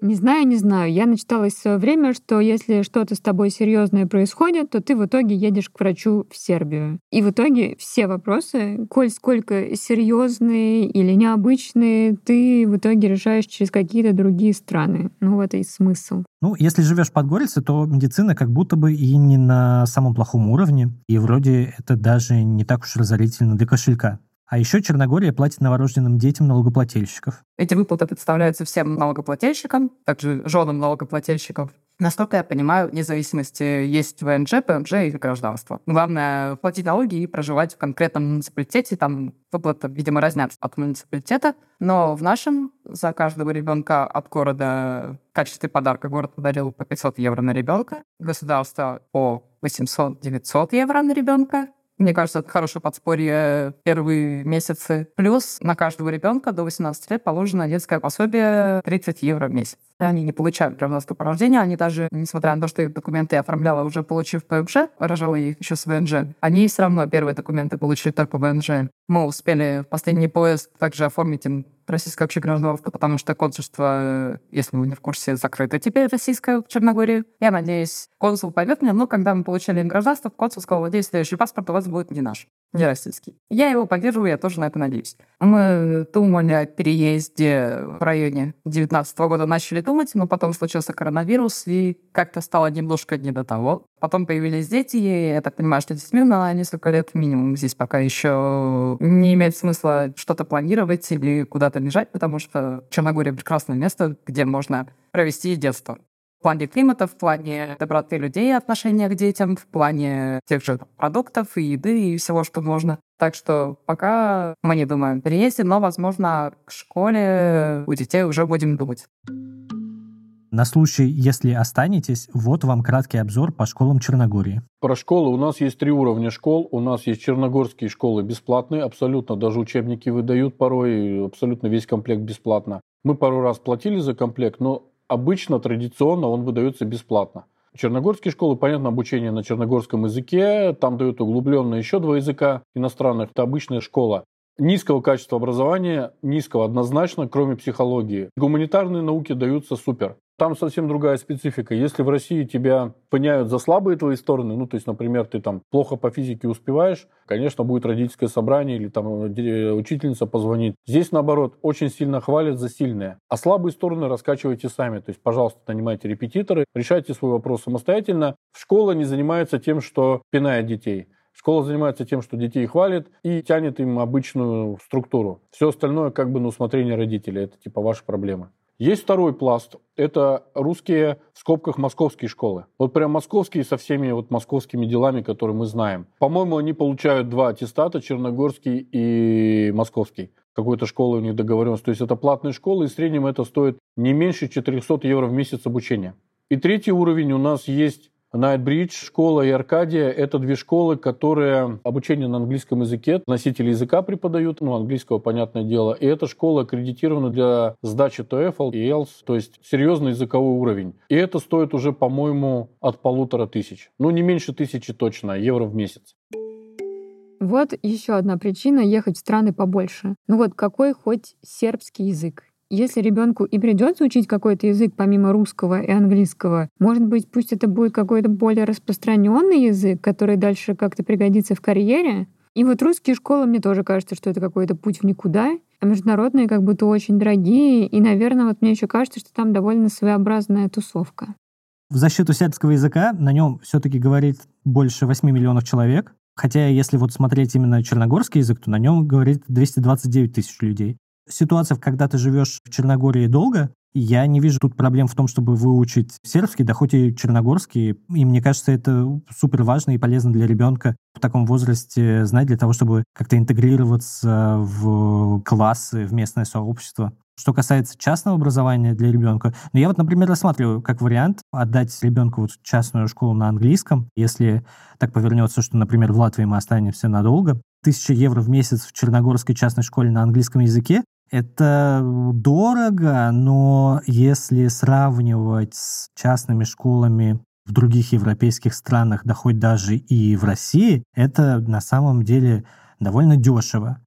Не знаю, не знаю. Я начиталась в свое время, что если что-то с тобой серьезное происходит, то ты в итоге едешь к врачу в Сербию. И в итоге все вопросы, коль сколько серьезные или необычные, ты в итоге решаешь через какие-то другие страны. Ну, вот и смысл. Ну, если живешь в Подгорице, то медицина как будто бы и не на самом плохом уровне, и вроде это даже не так уж разорительно для кошелька. А еще Черногория платит новорожденным детям налогоплательщиков. Эти выплаты представляются всем налогоплательщикам, также женам налогоплательщиков. Насколько я понимаю, вне зависимости есть ВНЖ, ПМЖ и гражданство. Главное — платить налоги и проживать в конкретном муниципалитете. Там выплаты, видимо, разнятся от муниципалитета. Но в нашем за каждого ребенка от города в качестве подарка город подарил по 500 евро на ребенка. Государство по 800-900 евро на ребенка. Мне кажется, это хорошее подспорье первые месяцы. Плюс на каждого ребенка до 18 лет положено детское пособие 30 евро в месяц. Они не получают гражданство по рождению, они даже, несмотря на то, что их документы я оформляла уже получив ПМЖ, рожала их еще с ВНЖ, они все равно первые документы получили только ВНЖ. Мы успели последний поезд также оформить им российское общегражданство, потому что консульство, если вы не в курсе, закрыто теперь российское в Черногории. Я надеюсь, консул поймет меня, но когда мы получили гражданство, консул сказал, надеюсь, следующий паспорт у вас будет не наш не российский. Я его поддерживаю, я тоже на это надеюсь. Мы думали о переезде в районе 19 года, начали думать, но потом случился коронавирус, и как-то стало немножко не до того. Потом появились дети, и я так понимаю, что детьми на несколько лет минимум здесь пока еще не имеет смысла что-то планировать или куда-то лежать, потому что Черногория прекрасное место, где можно провести детство в плане климата, в плане доброты людей, отношения к детям, в плане тех же продуктов и еды и всего, что можно. Так что пока мы не думаем о переезде, но, возможно, к школе у детей уже будем думать. На случай, если останетесь, вот вам краткий обзор по школам Черногории. Про школы. У нас есть три уровня школ. У нас есть черногорские школы бесплатные, абсолютно, даже учебники выдают порой, абсолютно весь комплект бесплатно. Мы пару раз платили за комплект, но обычно, традиционно он выдается бесплатно. Черногорские школы, понятно, обучение на черногорском языке, там дают углубленно еще два языка иностранных, это обычная школа. Низкого качества образования, низкого однозначно, кроме психологии. Гуманитарные науки даются супер. Там совсем другая специфика. Если в России тебя поняют за слабые твои стороны, ну, то есть, например, ты там плохо по физике успеваешь, конечно, будет родительское собрание или там э, учительница позвонит. Здесь, наоборот, очень сильно хвалят за сильные. А слабые стороны раскачивайте сами. То есть, пожалуйста, нанимайте репетиторы, решайте свой вопрос самостоятельно. Школа не занимается тем, что пинает детей. Школа занимается тем, что детей хвалит и тянет им обычную структуру. Все остальное как бы на усмотрение родителей. Это типа ваши проблемы. Есть второй пласт. Это русские, в скобках, московские школы. Вот прям московские со всеми вот московскими делами, которые мы знаем. По-моему, они получают два аттестата, черногорский и московский. Какой-то школы у них договоренность. То есть это платные школы, и в среднем это стоит не меньше 400 евро в месяц обучения. И третий уровень у нас есть Найтбридж школа и Аркадия – это две школы, которые обучение на английском языке, носители языка преподают, ну, английского, понятное дело. И эта школа аккредитирована для сдачи TOEFL и IELTS, то есть серьезный языковой уровень. И это стоит уже, по-моему, от полутора тысяч. Ну, не меньше тысячи точно, евро в месяц. Вот еще одна причина ехать в страны побольше. Ну вот какой хоть сербский язык? Если ребенку и придется учить какой-то язык помимо русского и английского, может быть, пусть это будет какой-то более распространенный язык, который дальше как-то пригодится в карьере. И вот русские школы, мне тоже кажется, что это какой-то путь в никуда, а международные как будто очень дорогие, и, наверное, вот мне еще кажется, что там довольно своеобразная тусовка. В защиту сербского языка на нем все-таки говорит больше 8 миллионов человек, хотя если вот смотреть именно черногорский язык, то на нем говорит 229 тысяч людей ситуациях, когда ты живешь в Черногории долго, я не вижу тут проблем в том, чтобы выучить сербский, да хоть и черногорский. И мне кажется, это супер важно и полезно для ребенка в таком возрасте знать для того, чтобы как-то интегрироваться в классы, в местное сообщество. Что касается частного образования для ребенка, ну я вот, например, рассматриваю как вариант отдать ребенку вот частную школу на английском, если так повернется, что, например, в Латвии мы останемся надолго. Тысяча евро в месяц в черногорской частной школе на английском языке это дорого, но если сравнивать с частными школами в других европейских странах, да хоть даже и в России, это на самом деле довольно дешево.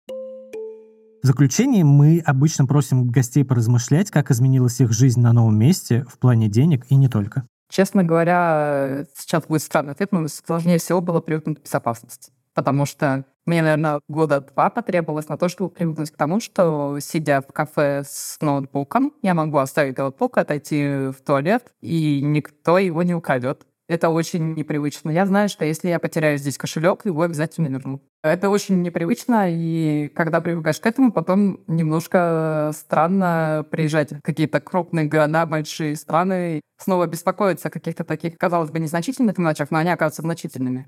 В заключение мы обычно просим гостей поразмышлять, как изменилась их жизнь на новом месте в плане денег и не только. Честно говоря, сейчас будет странный ответ, но сложнее всего было привыкнуть к безопасности потому что мне, наверное, года два потребовалось на то, чтобы привыкнуть к тому, что, сидя в кафе с ноутбуком, я могу оставить ноутбук, отойти в туалет, и никто его не украдет. Это очень непривычно. Я знаю, что если я потеряю здесь кошелек, его обязательно верну. Это очень непривычно, и когда привыкаешь к этому, потом немножко странно приезжать в какие-то крупные города, большие страны, снова беспокоиться о каких-то таких, казалось бы, незначительных мелочах, но они оказываются значительными.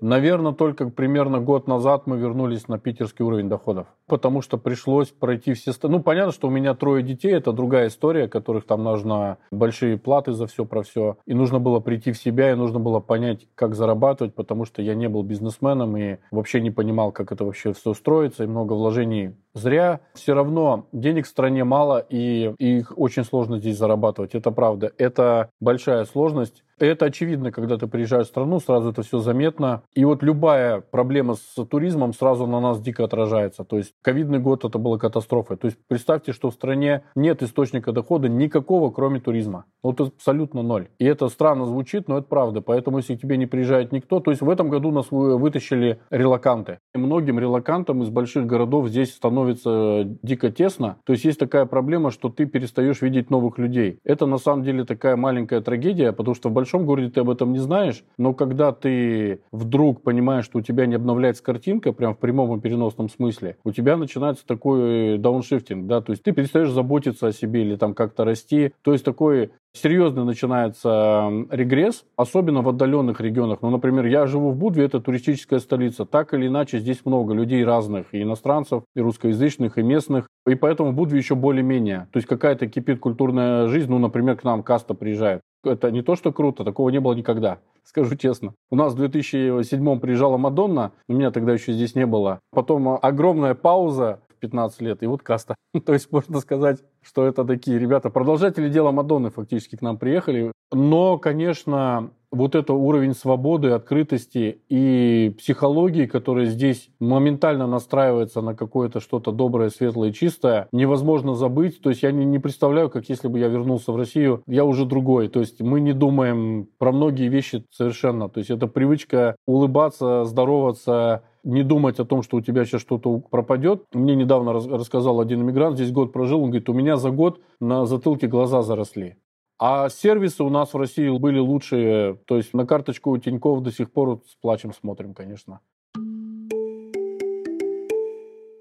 Наверное, только примерно год назад мы вернулись на питерский уровень доходов, потому что пришлось пройти все... Ну, понятно, что у меня трое детей, это другая история, которых там нужно большие платы за все про все. И нужно было прийти в себя, и нужно было понять, как зарабатывать, потому что я не был бизнесменом и вообще не понимал, как это вообще все строится, и много вложений зря. Все равно денег в стране мало, и их очень сложно здесь зарабатывать. Это правда. Это большая сложность. Это очевидно, когда ты приезжаешь в страну, сразу это все заметно. И вот любая проблема с туризмом сразу на нас дико отражается. То есть ковидный год это была катастрофа. То есть представьте, что в стране нет источника дохода никакого, кроме туризма. Вот абсолютно ноль. И это странно звучит, но это правда. Поэтому если к тебе не приезжает никто, то есть в этом году нас вытащили релаканты. И многим релакантам из больших городов здесь становится дико тесно. То есть есть такая проблема, что ты перестаешь видеть новых людей. Это на самом деле такая маленькая трагедия, потому что в большом городе ты об этом не знаешь, но когда ты вдруг понимаешь, что у тебя не обновляется картинка, прям в прямом и переносном смысле, у тебя начинается такой дауншифтинг, да, то есть ты перестаешь заботиться о себе или там как-то расти, то есть такой серьезно начинается регресс, особенно в отдаленных регионах. Ну, например, я живу в Будве, это туристическая столица. Так или иначе, здесь много людей разных, и иностранцев, и русскоязычных, и местных. И поэтому в Будве еще более-менее. То есть какая-то кипит культурная жизнь, ну, например, к нам каста приезжает. Это не то, что круто, такого не было никогда, *laughs* скажу честно. У нас в 2007 приезжала Мадонна, у меня тогда еще здесь не было. Потом огромная пауза, 15 лет, и вот каста. *laughs* То есть можно сказать, что это такие ребята, продолжатели дела Мадонны фактически к нам приехали. Но, конечно, вот это уровень свободы, открытости и психологии, которая здесь моментально настраивается на какое-то что-то доброе, светлое, чистое, невозможно забыть. То есть я не, не представляю, как если бы я вернулся в Россию, я уже другой. То есть мы не думаем про многие вещи совершенно. То есть это привычка улыбаться, здороваться, не думать о том, что у тебя сейчас что-то пропадет. Мне недавно рассказал один иммигрант, здесь год прожил, он говорит, у меня за год на затылке глаза заросли. А сервисы у нас в России были лучшие. То есть на карточку у Тиньков до сих пор с плачем смотрим, конечно.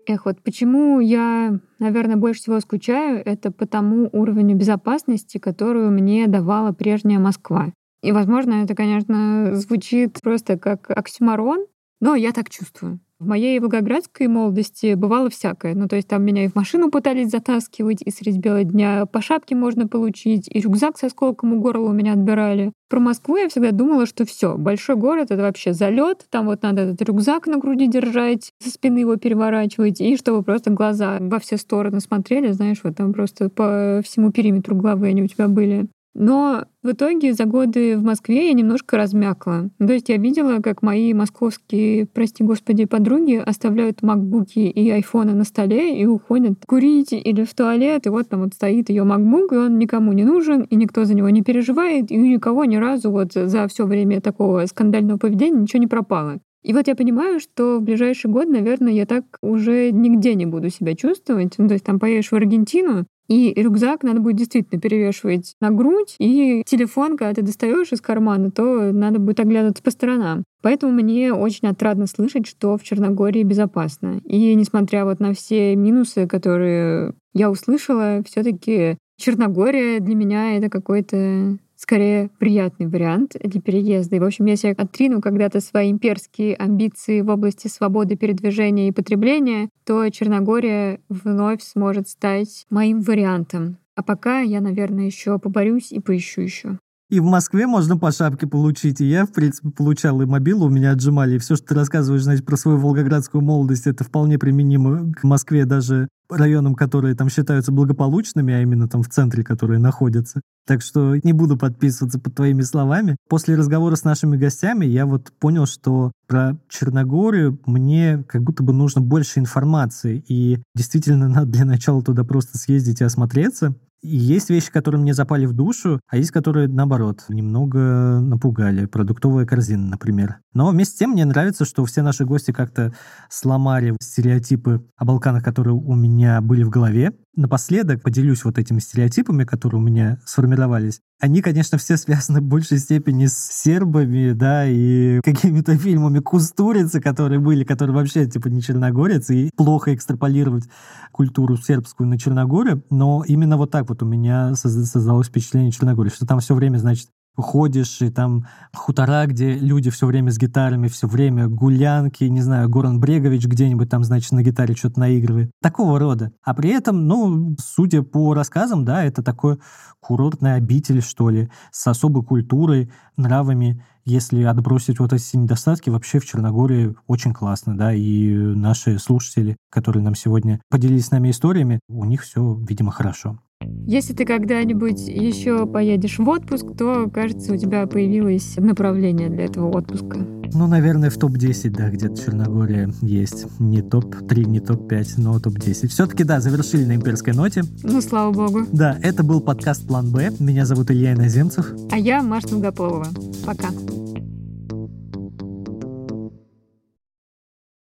Эх, вот почему я, наверное, больше всего скучаю, это по тому уровню безопасности, которую мне давала прежняя Москва. И, возможно, это, конечно, звучит просто как оксюмарон, Но я так чувствую. В моей волгоградской молодости бывало всякое. Ну, то есть там меня и в машину пытались затаскивать, и средь бела дня по шапке можно получить, и рюкзак со сколком у горла у меня отбирали. Про Москву я всегда думала, что все, большой город — это вообще залет, там вот надо этот рюкзак на груди держать, со спины его переворачивать, и чтобы просто глаза во все стороны смотрели, знаешь, вот там просто по всему периметру головы они у тебя были. Но в итоге за годы в Москве я немножко размякла. То есть я видела, как мои московские, прости господи, подруги оставляют макбуки и айфоны на столе и уходят курить или в туалет, и вот там вот стоит ее макбук, и он никому не нужен, и никто за него не переживает, и у никого ни разу вот за все время такого скандального поведения ничего не пропало. И вот я понимаю, что в ближайший год, наверное, я так уже нигде не буду себя чувствовать. Ну, то есть там поедешь в Аргентину, и рюкзак надо будет действительно перевешивать на грудь, и телефон, когда ты достаешь из кармана, то надо будет оглядываться по сторонам. Поэтому мне очень отрадно слышать, что в Черногории безопасно. И несмотря вот на все минусы, которые я услышала, все таки Черногория для меня это какой-то скорее приятный вариант для переезда. И, в общем, если я отрину когда-то свои имперские амбиции в области свободы передвижения и потребления, то Черногория вновь сможет стать моим вариантом. А пока я, наверное, еще поборюсь и поищу еще. И в Москве можно по шапке получить. И я, в принципе, получал и мобилу, у меня отжимали. И все, что ты рассказываешь, значит, про свою волгоградскую молодость, это вполне применимо к Москве, даже районам, которые там считаются благополучными, а именно там в центре, которые находятся. Так что не буду подписываться под твоими словами. После разговора с нашими гостями я вот понял, что про Черногорию мне как будто бы нужно больше информации. И действительно *laughs* надо для начала туда просто съездить и осмотреться. Есть вещи, которые мне запали в душу, а есть, которые, наоборот, немного напугали. Продуктовая корзина, например. Но вместе с тем мне нравится, что все наши гости как-то сломали стереотипы о Балканах, которые у меня были в голове. Напоследок поделюсь вот этими стереотипами, которые у меня сформировались. Они, конечно, все связаны в большей степени с сербами, да, и какими-то *laughs* фильмами Кустурицы, которые были, которые вообще, типа, не черногорец, и плохо экстраполировать культуру сербскую на Черногорию, но именно вот так вот у меня создалось впечатление Черногории, что там все время, значит, ходишь, и там хутора, где люди все время с гитарами, все время гулянки, не знаю, Горан Брегович где-нибудь там, значит, на гитаре что-то наигрывает. Такого рода. А при этом, ну, судя по рассказам, да, это такой курортный обитель, что ли, с особой культурой, нравами. Если отбросить вот эти недостатки, вообще в Черногории очень классно, да, и наши слушатели, которые нам сегодня поделились с нами историями, у них все, видимо, хорошо. Если ты когда-нибудь еще поедешь в отпуск, то, кажется, у тебя появилось направление для этого отпуска. Ну, наверное, в топ-10, да, где-то Черногория есть. Не топ-3, не топ-5, но топ-10. Все-таки, да, завершили на имперской ноте. Ну, слава богу. Да, это был подкаст «План Б». Меня зовут Илья Иноземцев. А я Маша Долгополова. Пока.